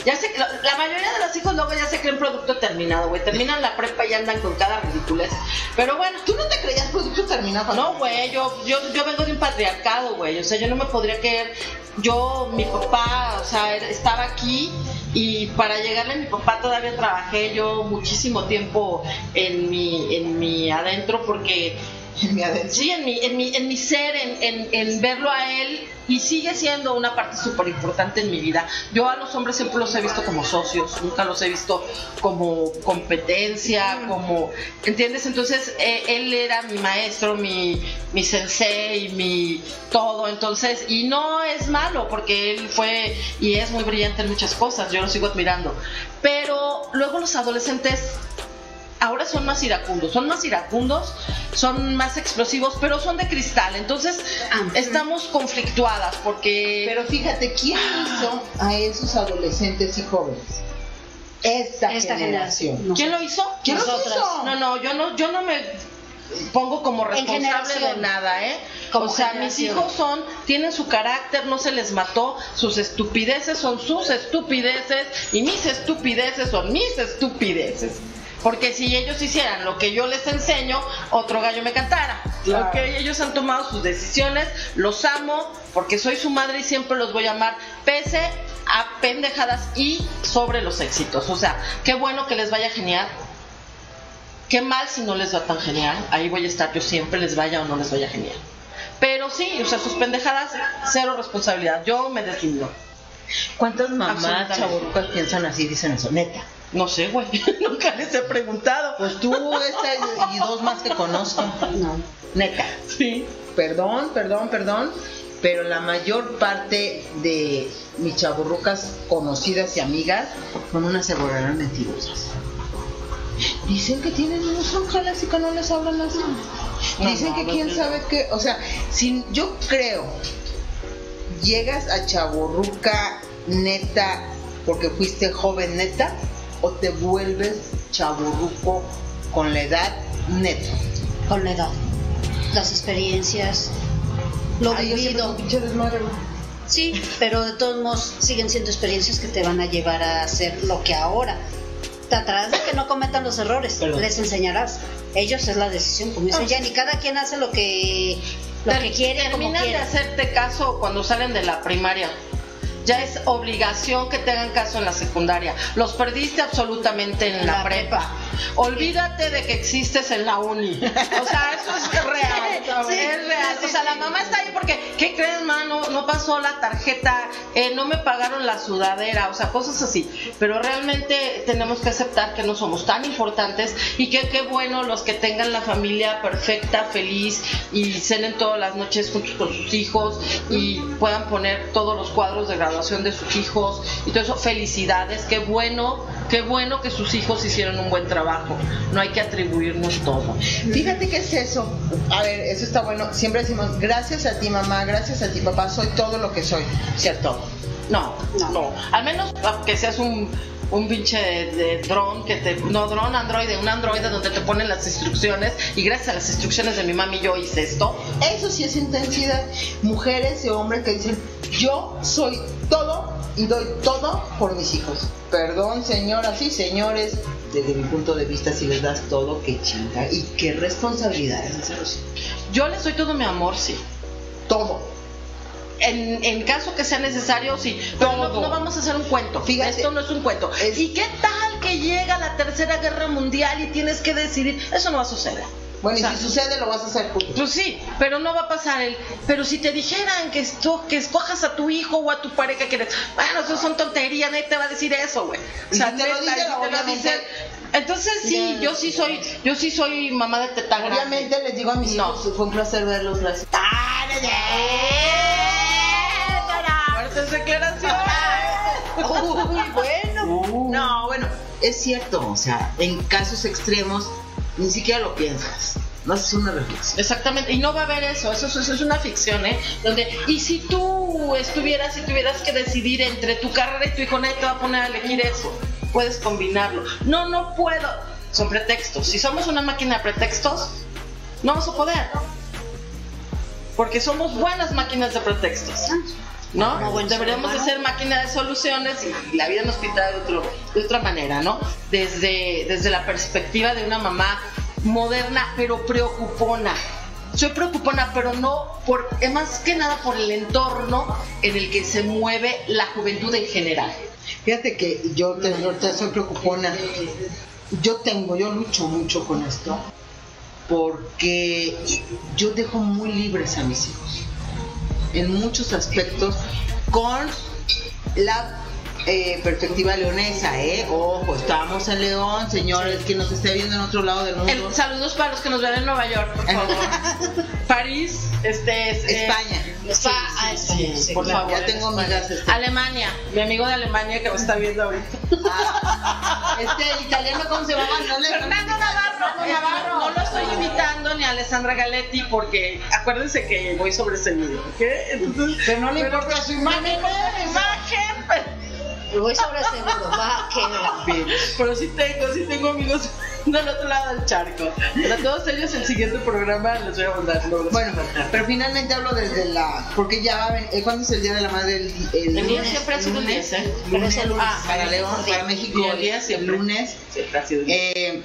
Ya sé, la, la mayoría de los hijos luego ya se creen producto terminado, güey. Terminan la prepa y andan con cada ridiculez. Pero bueno, ¿Tú no te creías producto terminado? no, güey, yo, yo, yo vengo de un patriarcado, güey. O sea, yo no me podría creer. Yo, mi papá, o sea, estaba aquí y para llegarle a mi papá todavía trabajé yo muchísimo tiempo en mi, en mi adentro porque En mi adentro. Sí, en mi, en mi, en mi ser, en, en, en verlo a él, y sigue siendo una parte súper importante en mi vida. Yo a los hombres siempre los he visto como socios, nunca los he visto como competencia, como, ¿entiendes? Entonces, eh, él era mi maestro, mi, mi sensei, mi todo, entonces, y no es malo, porque él fue y es muy brillante en muchas cosas, yo lo sigo admirando. Pero luego los adolescentes ahora son más iracundos, son más iracundos, son más explosivos, pero son de cristal. Entonces Ah. estamos conflictuadas porque Pero fíjate, ¿quién hizo a esos adolescentes y jóvenes? Esta, Esta generación. generación. ¿quién lo hizo? ¿Quién Nosotras. hizo? No, no, yo no, yo no me pongo como responsable de nada, ¿eh? Como o sea, mis hijos son, tienen su carácter, no se les mató, sus estupideces son sus estupideces y mis estupideces son mis estupideces. Porque si ellos hicieran lo que yo les enseño, otro gallo me cantara. Claro. Ok, ellos han tomado sus decisiones, los amo, porque soy su madre y siempre los voy a amar, pese a pendejadas y sobre los éxitos. O sea, qué bueno que les vaya genial, Qué mal si no les va tan genial. Ahí voy a estar yo siempre, les vaya o no les vaya genial. Pero sí, o sea, sus pendejadas, cero responsabilidad. Yo me deslindo. ¿Cuántas mamás chaburrucas piensan así, dicen eso? Neta. No sé, güey. Nunca les he preguntado. Pues tú, esta y- y dos más que conozco. No. Neta. Sí. Perdón, perdón, perdón. Pero la mayor parte de mis chaburrucas conocidas y amigas son unas ceboreras mentirosas. Dicen que tienen unos ángeles y que no les hablan así. Dicen que quién sabe qué. O sea, si yo creo, llegas a chaborruca neta porque fuiste joven neta o te vuelves chaborruco con la edad neta. Con la edad. Las experiencias. Lo Ay, yo vivido. un pinche desmadre, güey. Sí, pero de todos modos siguen siendo experiencias que te van a llevar a hacer lo que ahora. Tratarás de que no cometan los errores, Perdón. les enseñarás. Ellos es la decisión, como dice Jenny, cada quien hace lo que lo Ter- que quiere, como terminan de hacerte caso cuando salen de la primaria. Ya es obligación que te hagan caso en la secundaria. Los perdiste absolutamente en la, La prepa. Olvídate de que existes en la uni. O sea, eso es real. es real. sí, O sea, la mamá está ahí porque, ¿qué crees, mano? No pasó la tarjeta, eh, no me pagaron la sudadera, o sea, cosas así. Pero realmente tenemos que aceptar que no somos tan importantes y que qué bueno los que tengan la familia perfecta, feliz y cenen todas las noches juntos con sus hijos y puedan poner todos los cuadros de graduación de sus hijos y todo eso. Felicidades, qué bueno, qué bueno que sus hijos hicieron un buen trabajo. No hay que atribuirnos todo. Fíjate qué es eso. A ver, eso está bueno. Siempre decimos, gracias a ti mamá, gracias a ti papá, soy todo lo que soy. ¿Cierto? No, No. no. Al menos que seas un, un pinche de, de dron que te. No, dron, androide, un androide donde te ponen las instrucciones y gracias a las instrucciones de mi mami yo hice esto. Eso sí es intensidad. Mujeres y hombres que dicen, yo soy todo y doy todo por mis hijos. Perdón, señoras y señores, desde mi punto de vista, si les das todo, qué chinga y qué responsabilidad es hacerlo. Yo les doy todo mi amor, sí. Todo. En, en caso que sea necesario, sí. Pero no, no vamos a hacer un cuento. Fíjate. Esto no es un cuento. Es- ¿Y qué tal que llega la tercera guerra mundial y tienes que decidir? Eso no va a suceder. Bueno, O sea, y si sucede, lo vas a hacer puto. Pues sí, pero no va a pasar el. Pero si te dijeran que, esto, que escojas a tu hijo o a tu pareja que eres. Bueno, eso son tonterías, nadie te va a decir eso, güey. Y si te lo y si te lo dicen- Entonces sí, Ya. yo sí soy, yo sí soy mamá de grande. Obviamente les digo a mis No. hijos, fue un placer verlos. Gracias. Fuertes declaraciones. Uy, bueno. No, bueno, es cierto, o sea, en casos extremos ni siquiera lo piensas, no haces una reflexión. Exactamente, y no va a haber eso, eso, es una ficción, ¿eh? Donde, y si tú estuvieras y tuvieras que decidir entre tu carrera y tu hijo, nadie te va a poner a elegir eso. Puedes combinarlo. No, no puedo. Son pretextos. Si somos una máquina de pretextos, no vamos a poder. Porque somos buenas máquinas de pretextos. ¿No? Deberíamos de ser ser máquina de soluciones y la vida nos pinta de, otro, de otra manera, ¿no? Desde, desde la perspectiva de una mamá moderna, pero preocupona. Soy preocupona, pero no por, es más que nada por el entorno en el que se mueve la juventud en general. Fíjate que yo te, ahorita soy preocupona. Yo tengo, yo lucho mucho con esto porque yo dejo muy libres a mis hijos en muchos aspectos con la eh, perspectiva leonesa, ¿eh? Ojo, estamos en León, señores, que nos esté viendo en otro lado del mundo. El- saludos para los que nos ven en Nueva York, por favor. París, este es eh, España. Spa a España, sí, por claro. favor. Ya tengo amigas. Este, Alemania, mi amigo de Alemania que me está viendo ahorita. este, el italiano, ¿cómo se llama? No le- Fernando Navarro. Eh, Navarro. No lo estoy a Alessandra Galetti porque acuérdense que voy sobre ese video, ¿ok? Entonces, Pero no le importa su imagen. imagen, pero- Voy sobre seguro, va quedar. pero sí tengo, sí tengo amigos del otro lado del charco. Para todos ellos el siguiente programa les voy a mandar. Bueno, pero finalmente hablo desde la. Porque ya va a venir. ¿Cuándo es el Día de la Madre? El, el El día lunes. siempre ha sido el 10, ¿eh? Pero es el lunes. Ah, Para León, para México. El día el siempre. lunes. Siempre ha sido. Eh,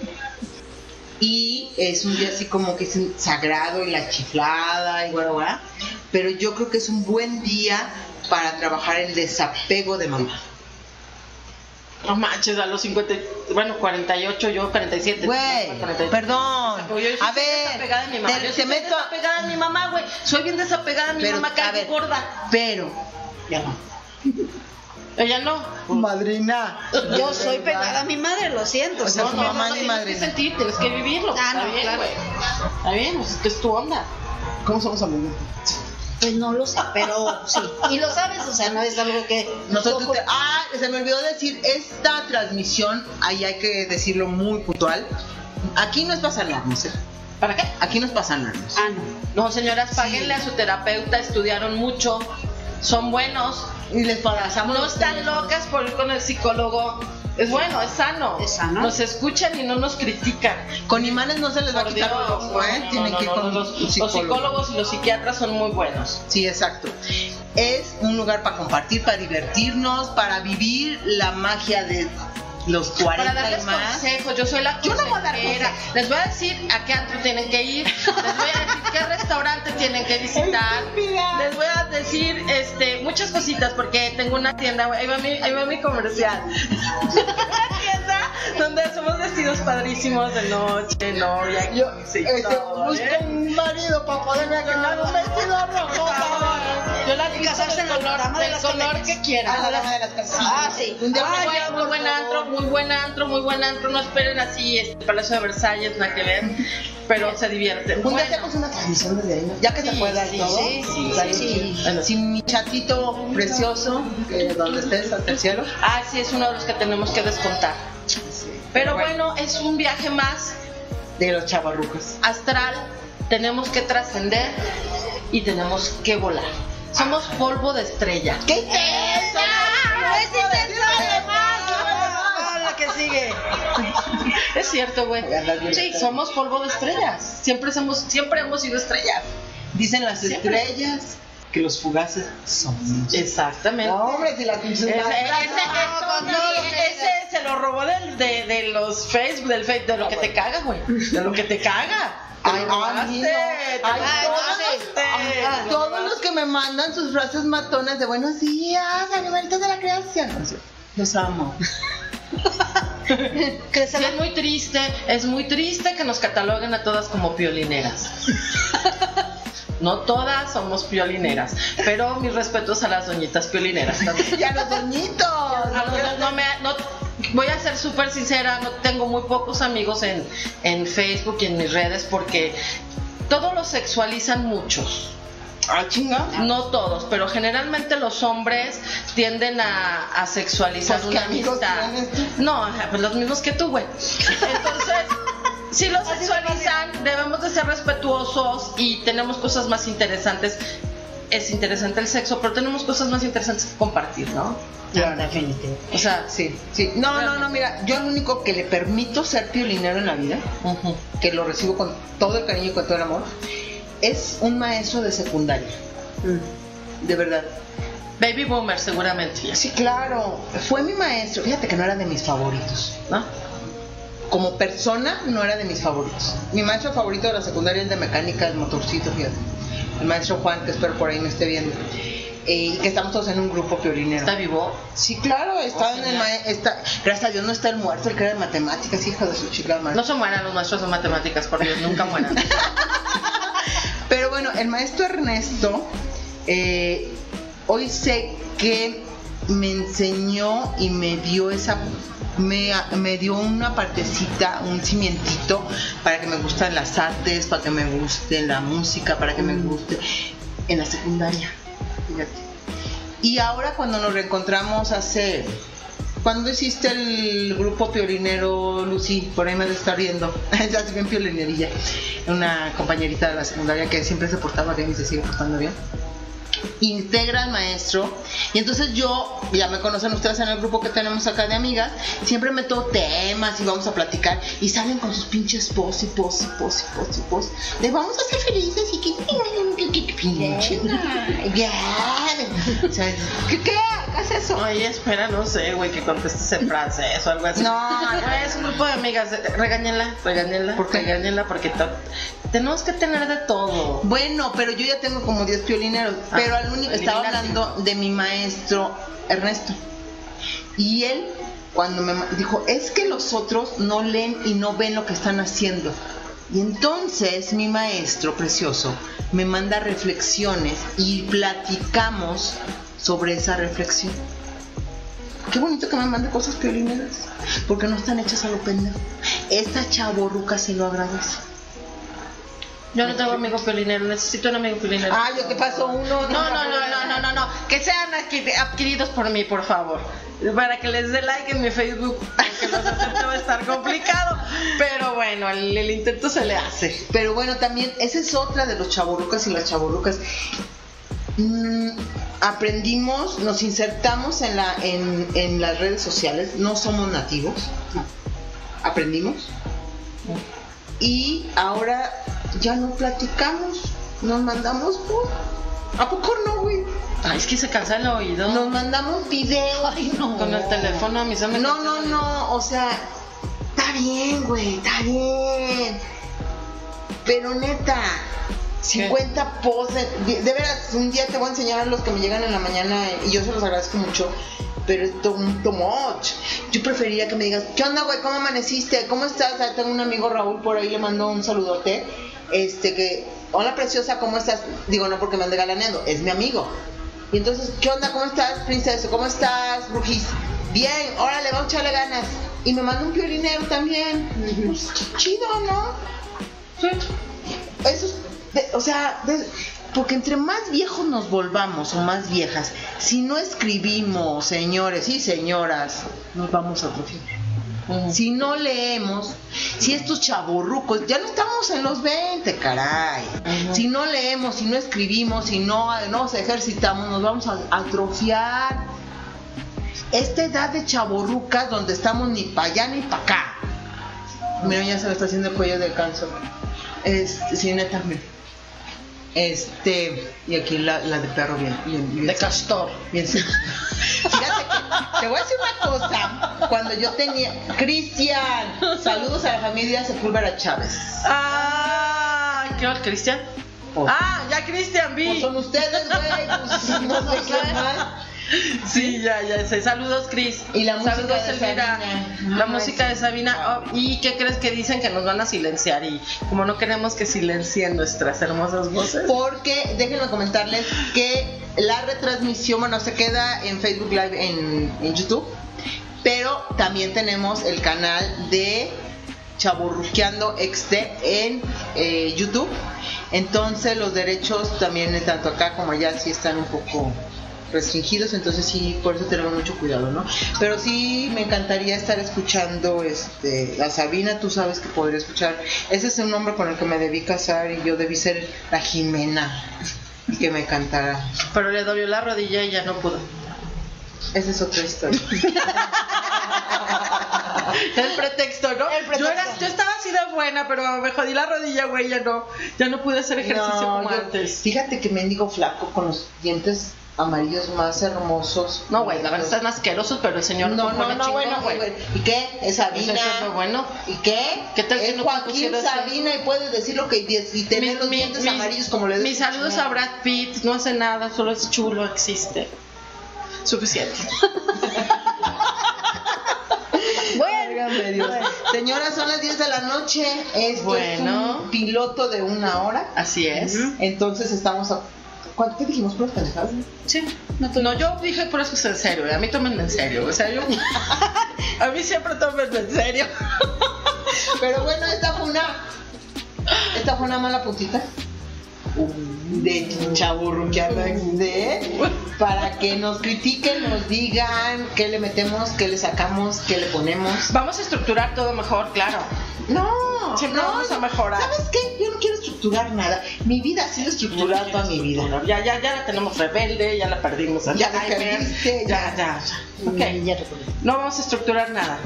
y es un día así como que es sagrado y la chiflada y guara, guara. Pero yo creo que es un buen día para trabajar el desapego de mamá. No manches, a los 50, bueno, 48, yo 47. Güey, 48. perdón. Yo A bien ver, desapegada de mi mamá. te- Yo te meto- desapegada de mi mamá, güey. Soy bien desapegada de mi Pero, mamá, ver, gorda. pero, ya no. Ella no. Madrina. Yo soy pegada a mi madre, lo siento. O sea, No, mamá no, ni tienes madrina. que sentir, tienes que vivirlo. Ah, Está no, bien, claro. Está bien, pues, es tu onda. ¿Cómo somos amigos? Pues no lo sé, pero sí. Y lo sabes, o sea, no es algo que. Nosotros te- ah, se me olvidó decir, esta transmisión, ahí hay que decirlo muy puntual. Aquí no es para sanarnos, ¿eh? ¿Para qué? Aquí no es para sanarnos. Ah, no. No, señoras, páguenle a su terapeuta, estudiaron mucho, son buenos, Y les pasamos. no están locas por ir con el psicólogo. Es bueno, es sano. Es sano. Nos escuchan y no nos critican. Con imanes no se les va a quitar Dios, lo loco, ¿eh? no, Tienen no, que ir no, con los, los psicólogo. psicólogos y los psiquiatras son muy buenos. Sí, exacto. Es un lugar para compartir, para divertirnos, para vivir la magia de los 40 Para darles y más. consejos, yo soy la Yo no voy a dar consejera. consejos. Les voy a decir a qué antro tienen que ir, les voy a decir qué restaurante tienen que visitar, les voy a decir este muchas cositas porque tengo una tienda, ahí va mi, ahí va mi comercial. una tienda donde hacemos vestidos padrísimos de noche, novia, Yo sí, este, todo, busco ¿eh? un marido para poderme ganar un vestido rojo. Yo la Y casarse en el programa de del las color que quieran. Ah, de las casas. Ah, sí. Un día Muy buen, antro, muy buen antro, muy buen antro. No esperen así este Palacio de Versalles, nada que ver, pero se divierten. Un día hacemos una transmisión desde ahí. Ya que sí, y todo. sí, sí, sí, sí, mi chatito precioso, que donde estés hasta el cielo. ah, sí, es uno de los que tenemos que descontar. Pero bueno, es un viaje más De los chavarrucos. astral. Tenemos que trascender y tenemos que volar. Somos polvo de estrella. ¿Qué es eso? ¡No es intenso además! Ah, la que sigue. Es cierto, güey. Sí, estrella. somos polvo de estrellas. Siempre somos, siempre hemos sido estrellas. Dicen las Siempre. estrellas que los fugaces son. Exactamente. No, hombre, si la pinche Ese, ese- lo que- ese se lo robó del- de, de los Facebook, del Facebook, de lo que te caga, güey. De lo que te caga. Ay, ay, no. Ay, todos, todos los que me mandan sus frases matonas de buenos días, animalitos de la creación. Los amo. ¿Crees Sí, es muy triste, es muy triste que nos cataloguen a todas como piolineras. No todas somos piolineras, pero mis respetos a las doñitas piolineras también. Y a los doñitos. Ah, no, no, no me, no- voy a ser súper sincera, no tengo muy pocos amigos en, en Facebook y en mis redes porque todos los sexualizan muchos. Ah, chinga. No todos, pero generalmente los hombres tienden a, a sexualizar Pues, ¿qué una amistad. No, pues los mismos que tú, güey. Entonces, si los sexualizan, debemos de ser respetuosos y tenemos cosas más interesantes. Es interesante el sexo, pero tenemos cosas más interesantes que compartir, ¿no? Claro. Definitivo. O sea, Sí, sí. No, no, no, mira, yo lo único que le permito ser piolinero en la vida, que lo recibo con todo el cariño y con todo el amor, es un maestro de secundaria. De verdad. baby boomer seguramente. Sí, claro. Fue mi maestro. Fíjate que no era de mis favoritos. ¿no? Como persona, no era de mis favoritos. Mi maestro favorito de la secundaria es de mecánica del motorcito, fíjate. El maestro Juan, que espero por ahí me esté viendo. Eh, y que estamos todos en un grupo piolinero. ¿Está vivo? Sí, claro, está Oh, en el está, gracias a Dios no está el muerto, el que era de matemáticas, hijo de su chica madre. No se mueran los maestros de matemáticas, por Dios, nunca mueran. Pero bueno, el maestro Ernesto, eh, hoy sé que me enseñó y me dio esa, me, me dio una partecita, un cimientito para que me gustan las artes, para que me guste la música, para que me guste en la secundaria. Fíjate. Y ahora cuando nos reencontramos hace ¿Cuándo hiciste el grupo piolinero, Lucy? Por ahí me estar riendo. ya estoy bien piolinerilla. Una compañerita de la secundaria que siempre se portaba bien y se sigue portando bien. Integra al maestro. Y entonces yo, ya me conocen ustedes en el grupo que tenemos acá de amigas, siempre meto temas y vamos a platicar. Y salen con sus pinches pos y pos y pos y pos y pos. De vamos a ser felices y que. que- que- que- pinche. O sea, ¿Qué? ¿Qué? ¿Qué es eso? Oye, espera, no sé, güey, que contestes en francés o algo así. No, no. es un grupo de amigas. Regáñenla, regáñenla. ¿Por qué? Regáñenla porque to- tenemos que tener de todo. Bueno, pero yo ya tengo como 10 piolineros. Ah, pero al único, estaba eliminaste. hablando de mi maestro Ernesto. Y él, cuando me dijo, es que los otros no leen y no ven lo que están haciendo. Y entonces mi maestro precioso me manda reflexiones y platicamos sobre esa reflexión. Qué bonito que me mande cosas piolineras, porque no están hechas a lo pendejo. Esta chaborruca se lo agradece. Yo no tengo amigo piolinero, necesito un amigo piolinero. Ah, yo te paso uno. No, no, no, no, no, no, no, que sean adqui- adquiridos por mí, por favor. Para que les dé like en mi Facebook, porque los acepto va a estar complicado. Pero bueno, el, el intento se le hace. Pero bueno, también, esa es otra de los chaborrucas y las chaborrucas. Mm, aprendimos, nos insertamos en, la, en, en las redes sociales, no somos nativos, aprendimos. Y ahora ya no platicamos, nos mandamos por... ¿A poco no, güey? Ay, es que se cansa el oído. Nos mandamos videos. Ay, no. Con el teléfono a se me No, no, no, o sea, está bien, güey, está bien. Pero neta, 50 poses. De, de veras, un día te voy a enseñar a los que me llegan en la mañana y yo se los agradezco mucho. Pero es too, too much. Yo preferiría que me digas, ¿qué onda, güey? ¿Cómo amaneciste? ¿Cómo estás? Ah, tengo un amigo Raúl por ahí, le mando un saludote. Este que, hola preciosa, ¿cómo estás? Digo, no porque me ande galaneando, es mi amigo. Y entonces, ¿qué onda? ¿Cómo estás, princesa? ¿Cómo estás, brujis? Bien, órale, vamos a echarle ganas. Y me manda un violinero también. Pues, chido, ¿no? Eso es, de- o sea, de- porque entre más viejos nos volvamos o más viejas, si no escribimos, señores y señoras, nos vamos a atrofiar. Si no leemos, si estos chaborrucos, ya no estamos en los 20, caray. Si no leemos, si no escribimos, si no nos ejercitamos, nos vamos a atrofiar. Esta edad de chaborrucas donde estamos ni para allá ni para acá. Mira, ya se me está haciendo el cuello de cáncer. Este, sí, neta, mira. Este, y aquí la, la de perro bien, bien, bien. De castor. Bien, sí. Fíjate que te voy a decir una cosa. Cuando yo tenía. Cristian, saludos a la familia Sepúlveda Chávez. Ah, ¿qué va, Cristian? Oh. Ah, ya Cristian vi. Pues son ustedes, güey. Pues, no sé quién más. Sí, ya, ya sé. Saludos, Cris. Y la música Saludos, de Elvira. Sabina. La Ay, música de. Sabina. Oh, ¿Y qué crees que dicen que nos van a silenciar? Y como no queremos que silencien nuestras hermosas voces. Porque déjenme comentarles que la retransmisión, bueno, se queda en Facebook Live en, en YouTube, pero también tenemos el canal de Chaburruqueando XD en eh, YouTube. Entonces los derechos también, tanto acá como allá, sí están un poco restringidos, entonces sí, por eso tenemos mucho cuidado, ¿no? Pero sí me encantaría estar escuchando este, a Sabina, tú sabes que podría escuchar, ese es un nombre con el que me debí casar y yo debí ser la Jimena y que me cantara. Pero le dolió la rodilla y ya no pudo. Esa es otra historia. El pretexto, ¿no? El pretexto. Yo, era- yo estaba así de buena, pero me jodí la rodilla, güey, ya no, ya no pude hacer ejercicio No, como yo- antes. Fíjate que mendigo flaco con los dientes amarillos más hermosos. No, güey, la verdad están asquerosos, pero el señor No, no, no, chingón, bueno, güey. ¿Y qué? Es Sabina. Eso bueno. ¿Y qué? ¿Qué tal es no Joaquín eso? Sabina y puede decir lo que y tener Mi- los mi- dientes mi- amarillos como le Mis saludos a Brad Pitt, no hace nada, solo es chulo, existe. Suficiente. Válgame Dios. Señora, son las 10 de la noche. Esto Bueno. es un piloto de una hora. Así es. Entonces estamos a. ¿Cuánto qué dijimos? ¿Puras pendejadas? Sí. No, yo dije puras cosas en serio, a mí tómenme en serio. O sea, yo. a mí siempre tómenme en serio. Pero bueno, esta fue una. Esta fue una mala puntita. De chaburruqueando de para que nos critiquen, nos digan qué le metemos, qué le sacamos, qué le ponemos. Vamos a estructurar todo mejor, claro. No, Siempre no, vamos a mejorar. ¿Sabes qué? Yo no quiero estructurar nada. Mi vida ha sido estructurada toda mi vida. Ya, ya, ya la tenemos rebelde, ya la perdimos. Ya la perdiste, Ya, ya. ya, ya. Ok. Mm, ya. No vamos a estructurar nada.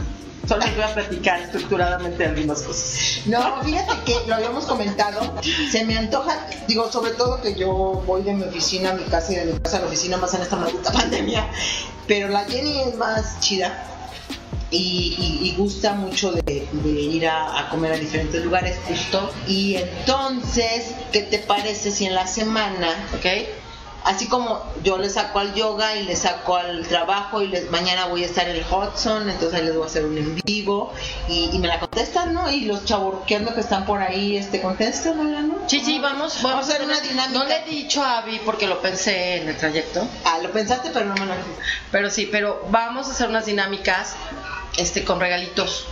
Solo les voy a platicar estructuradamente algunas cosas. No, fíjate que lo habíamos comentado. Se me antoja, digo, sobre todo que yo voy de mi oficina a mi casa y de mi casa a la oficina más en esta maldita pandemia. Pero la Jenny es más chida y, y- y gusta mucho de, de ir a, a comer a diferentes lugares. Justo. Y entonces, ¿qué te parece si en la semana ¿Ok? Así como yo le saco al yoga y le saco al trabajo y les, mañana voy a estar en el Hudson, entonces ahí les voy a hacer un en vivo y, y me la contestan, ¿no? Y los chaburqueando que están por ahí, este, contéstamela, ¿no? Sí, sí, vamos, Vamos a hacer una dinámica. No le he dicho a Abby porque lo pensé en el trayecto. Ah, lo pensaste, pero no me lo Pero sí, pero vamos a hacer unas dinámicas este con regalitos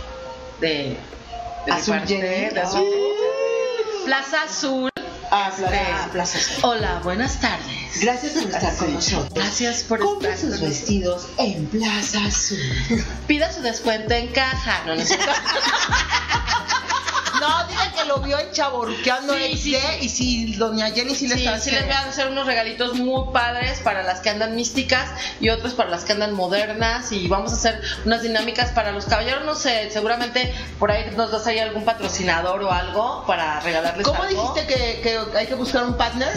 de, de mi Azul parte, Jenny. de azul. Plaza Azul. Ah, Plaza Este, Azul. Plaza Azul. Hola, buenas tardes. Gracias por estar con nosotros. Gracias por Compre estar sus vestidos en Plaza Azul. Pida su descuento en caja. No, no es cierto. No, diga que lo vio en Chaborruqueando Sí, sí, XD y si doña Jenny sí le Sí, está sí les voy a hacer unos regalitos muy padres para las que andan místicas y otros para las que andan modernas y vamos a hacer unas dinámicas para los caballeros, no sé, seguramente por ahí nos das ahí algún patrocinador o algo para regalarles ¿Cómo algo. dijiste que, que hay que buscar un partner?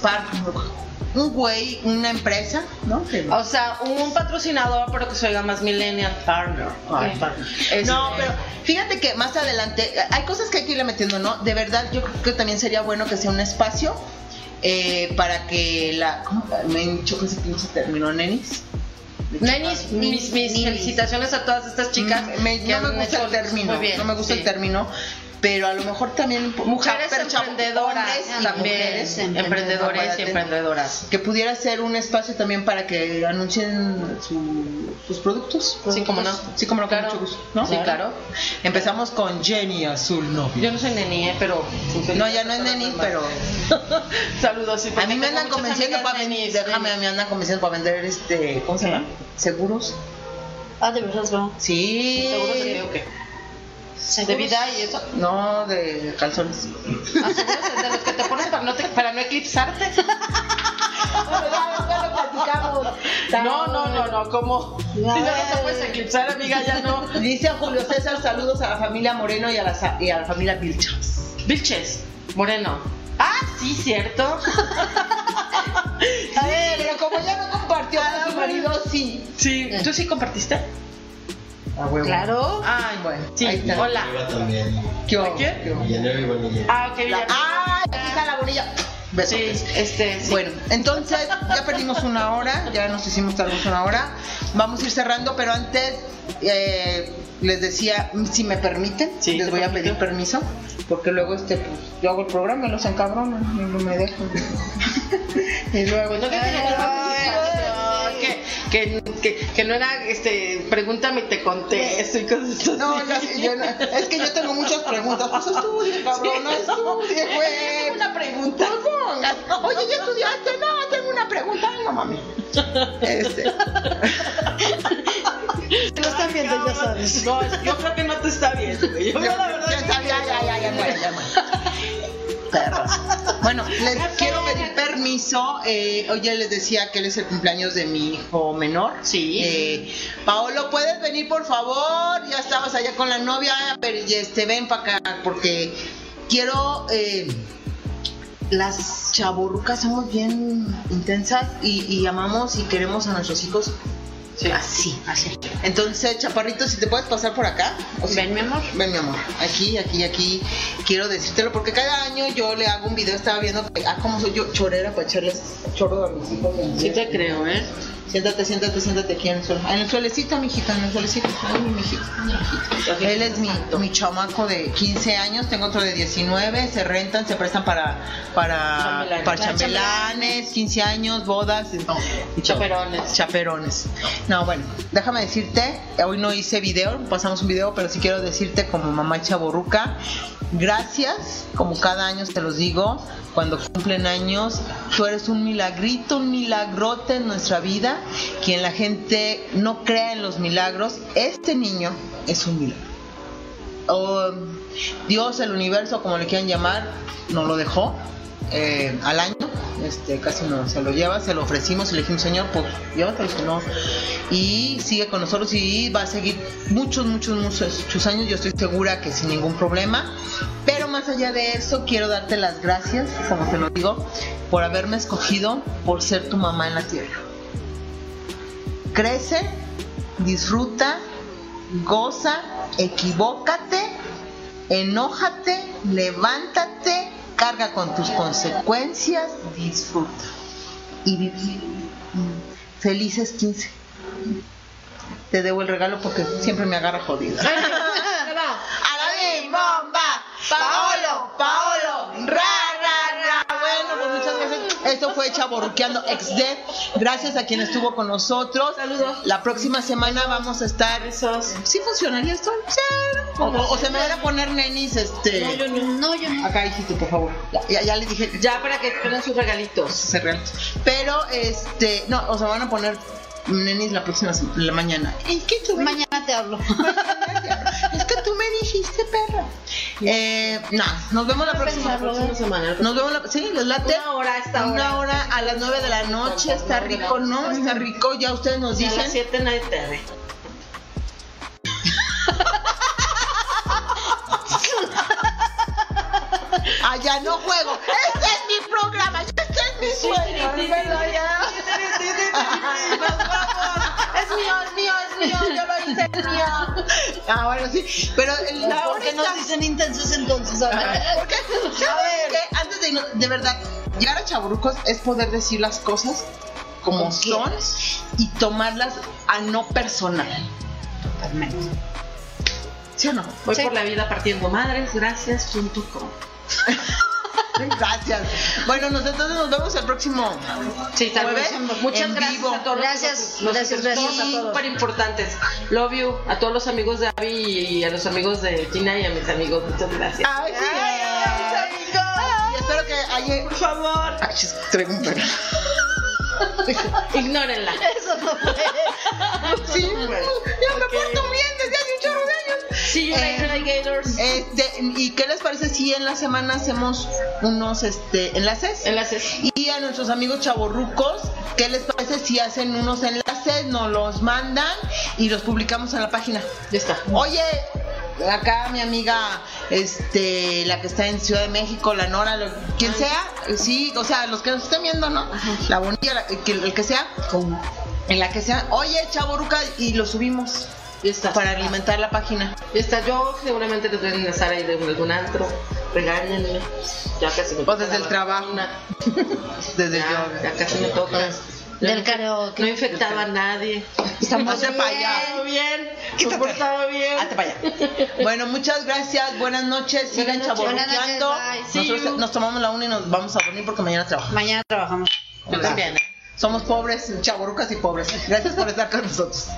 Partner. Un güey, una empresa, ¿no? Que- O sea, un patrocinador, pero que se oiga más millennial partner. Partner. Este, No, pero fíjate que más adelante hay cosas que hay que irle metiendo, ¿no? De verdad, yo creo que también sería bueno que sea un espacio eh, para que la. ¿Cómo? Me que ese pinche término, nenis. Nenis, mis, mis felicitaciones a todas estas chicas. Mm, me- que no me gusta el término, no me gusta sí. el término, pero a lo mejor también Mujeres emprendedoras hombres y también, mujeres emprendedores y emprendedoras. que pudiera ser un espacio también para que anuncien su- sus productos. Sí, como no. Sí, como no, con Claro. mucho gusto, ¿no? Sí, claro. Empezamos con Jenny Azul Novio. Yo no soy neni, eh, pero... No, ya no es neni, pero Saludos. sí, a mí me andan convenciendo para vender, nenis, déjame, nenis. me andan convenciendo para vender este, ¿cómo se llama? Seguros. Ah, de verdad, ¿no? Sí. ¿Seguros de qué o qué? ¿De vida y eso? No, de calzones. ¿Ah, de los que te pones para no, te- para no eclipsarte? No, no, no, no, ¿cómo? No, no te puedes eclipsar, amiga, ya no. Dice a Julio César, saludos a la familia Moreno y a la, y a la familia Vilchas. Vilches, Moreno. Ah, sí, cierto. A ver, pero como ya no compartió con su marido, sí. Sí, ¿tú sí compartiste? A huevo. Claro. Ay, Bueno, sí, ahí está. hola. También. ¿Qué hubo? ¿Qué? ¿Qué hubo? Villanueva y Bonilla. Ah, ok, La- ya. ¡Ay! Aquí está la bonilla. Besos. Sí, este, sí. Bueno, entonces ya perdimos una hora, ya nos hicimos tal vez una hora. Vamos a ir cerrando, pero antes eh, les decía, si me permiten, Sí, les te voy a permito. pedir permiso, porque luego este, pues, yo hago el programa y los encabronan y no me dejan. y luego, Pues no que tiene que participar, que, que, que, que no era, este, pregúntame y te contesto y cosas así. No, ya yo no- es que yo tengo muchas preguntas. Pues estudie, cabrón, no estudie, güey. Tengo una pregunta. Oye, ¿ya estudiaste? No, tengo una pregunta. No mami. Este. Lo están viendo, ya sabes. No, yo creo que no te está bien, güey. Yo la verdad Ya está, ya, ya, ya, ya, ya, muere. Perros. Bueno, les quiero pedir permiso. Eh, hoy ya les decía que él es el cumpleaños de mi hijo menor. Sí. Eh, Paolo, ¿puedes venir por favor? Ya estabas allá con la novia, pero este, ven para acá porque quiero. eh, las chaburrucas somos bien intensas y, y amamos y queremos a nuestros hijos así. Así. Entonces, Chaparrito, si te puedes pasar por acá. O Ven, mi amor. Ven, mi amor, aquí, aquí, aquí, quiero decírtelo porque cada año yo le hago un video, estaba viendo, ah, cómo soy yo chorera para echarles chorro a mis hijos. Sí te creo, ¿eh? Siéntate, siéntate, siéntate aquí en el suelo. En el suelecito, mijita, en el suelecito. Ay, mi mijita, mi. Él es mi, mi chamaco de 15 años, tengo otro de 19, se rentan, se prestan para para Chambelanes. para chambelanes, 15 años, bodas, no. Chaperones. Chaperones. No, bueno, déjame decirte, hoy no hice video, pasamos un video, pero sí quiero decirte como mamá chaborruca, gracias, como cada año te los digo, cuando cumplen años, tú eres un milagrito, un milagrote en nuestra vida, quien la gente no crea en los milagros, este niño es un milagro. O, Dios, el universo, como le quieran llamar, nos lo dejó eh, al año, este, casi no se lo lleva, se lo ofrecimos y le dijimos, Señor, pues llévatelo, no. Y sigue con nosotros y va a seguir muchos, muchos, muchos, muchos años, yo estoy segura que sin ningún problema. Pero más allá de eso, quiero darte las gracias, como te lo digo, por haberme escogido por ser tu mamá en la tierra. Crece, disfruta, goza, equivócate, enójate, levántate, carga con tus consecuencias, disfruta. Y vivir felices 15. Te debo el regalo porque siempre me agarra jodida. ¡Alabim, bomba! ¡Paolo! ¡Paolo! ¡Ra, Esto fue Chaborruqueando XD. Gracias a quien estuvo con nosotros. Saludos. La próxima semana vamos a estar. Besos. ¿Sí funcionaría esto? Sí. O, o- se me van a poner nenis, este. No, yo no. No, yo no. Acá, hijito, por favor. Ya, ya, ya le dije. Ya para que esperen sus regalitos. ser real. Pero, este, no, o sea, van a poner nenis la próxima la mañana. Es que tú me, Mañana te hablo. es que tú me dijiste, perra. Eh, no, nos vemos la próxima. La próxima semana. Nos vemos la, sí, les late. Una hora a esta Una hora. hora a las 9 de la noche, está rico, ¿no? Está rico, ya ustedes nos Y a las dicen. 7 nadie te ve. Ah, ya no juego. Este es mi programa, vamos. Es mío, es mío, es mío. Yo lo hice, es mío. Ah, bueno, sí, pero el- la ¿Por qué nos dicen intensos entonces? A ver. ¿Por qué? ¿Sabes qué? Antes de irnos, de verdad, llegar a Chaburrucos es poder decir las cosas como son y tomarlas a no personal. ¿Sí o no? Voy Sí. por la vida partiendo madres. Gracias.com. Gracias. Bueno, nos, entonces nos vemos el próximo. Sí, tal Jueves, vez. Muchas en gracias vivo. a todos. Gracias, los- gracias, gracias a todos. Súper importantes. Love you. A todos los amigos de Abby y a los amigos de Gina y a mis amigos. Muchas gracias. Ay, sí. Y espero que haya. Por favor. Ay, traigo un perro. Ignórenla. Eso no fue. Sí, ya me porto bien desde See you later, alligators. Este, ¿y qué les parece si en la semana hacemos unos este enlaces? Enlaces. Y a nuestros amigos chavorrucos, ¿qué les parece si hacen unos enlaces, nos los mandan y los publicamos en la página? Ya está. Oye, acá mi amiga, este, la que está en Ciudad de México, la Nora, lo- quien sea, sí, o sea, los que nos estén viendo, ¿no? La bonita, la- que- el que sea, en la que sea, oye, chavorruca, y lo subimos Para alimentar la página. Ya está. Yo seguramente les voy a ingresar ahí de algún antro. Regáñenme. Ya casi me O desde el trabajo. Desde Ya, yo. ya casi me toca. Del karaoke. No infectaba a nadie. Estamos Hazte pa' allá. Bien. Bien. Hazte para allá. Bueno, muchas gracias. Buenas noches. Sigan chaborruqueando. Nosotros nos tomamos la una y nos vamos a dormir porque mañana trabajamos. Mañana trabajamos. Yo también. ¿eh? Somos pobres, chaborrucas y pobres. Gracias por estar con nosotros.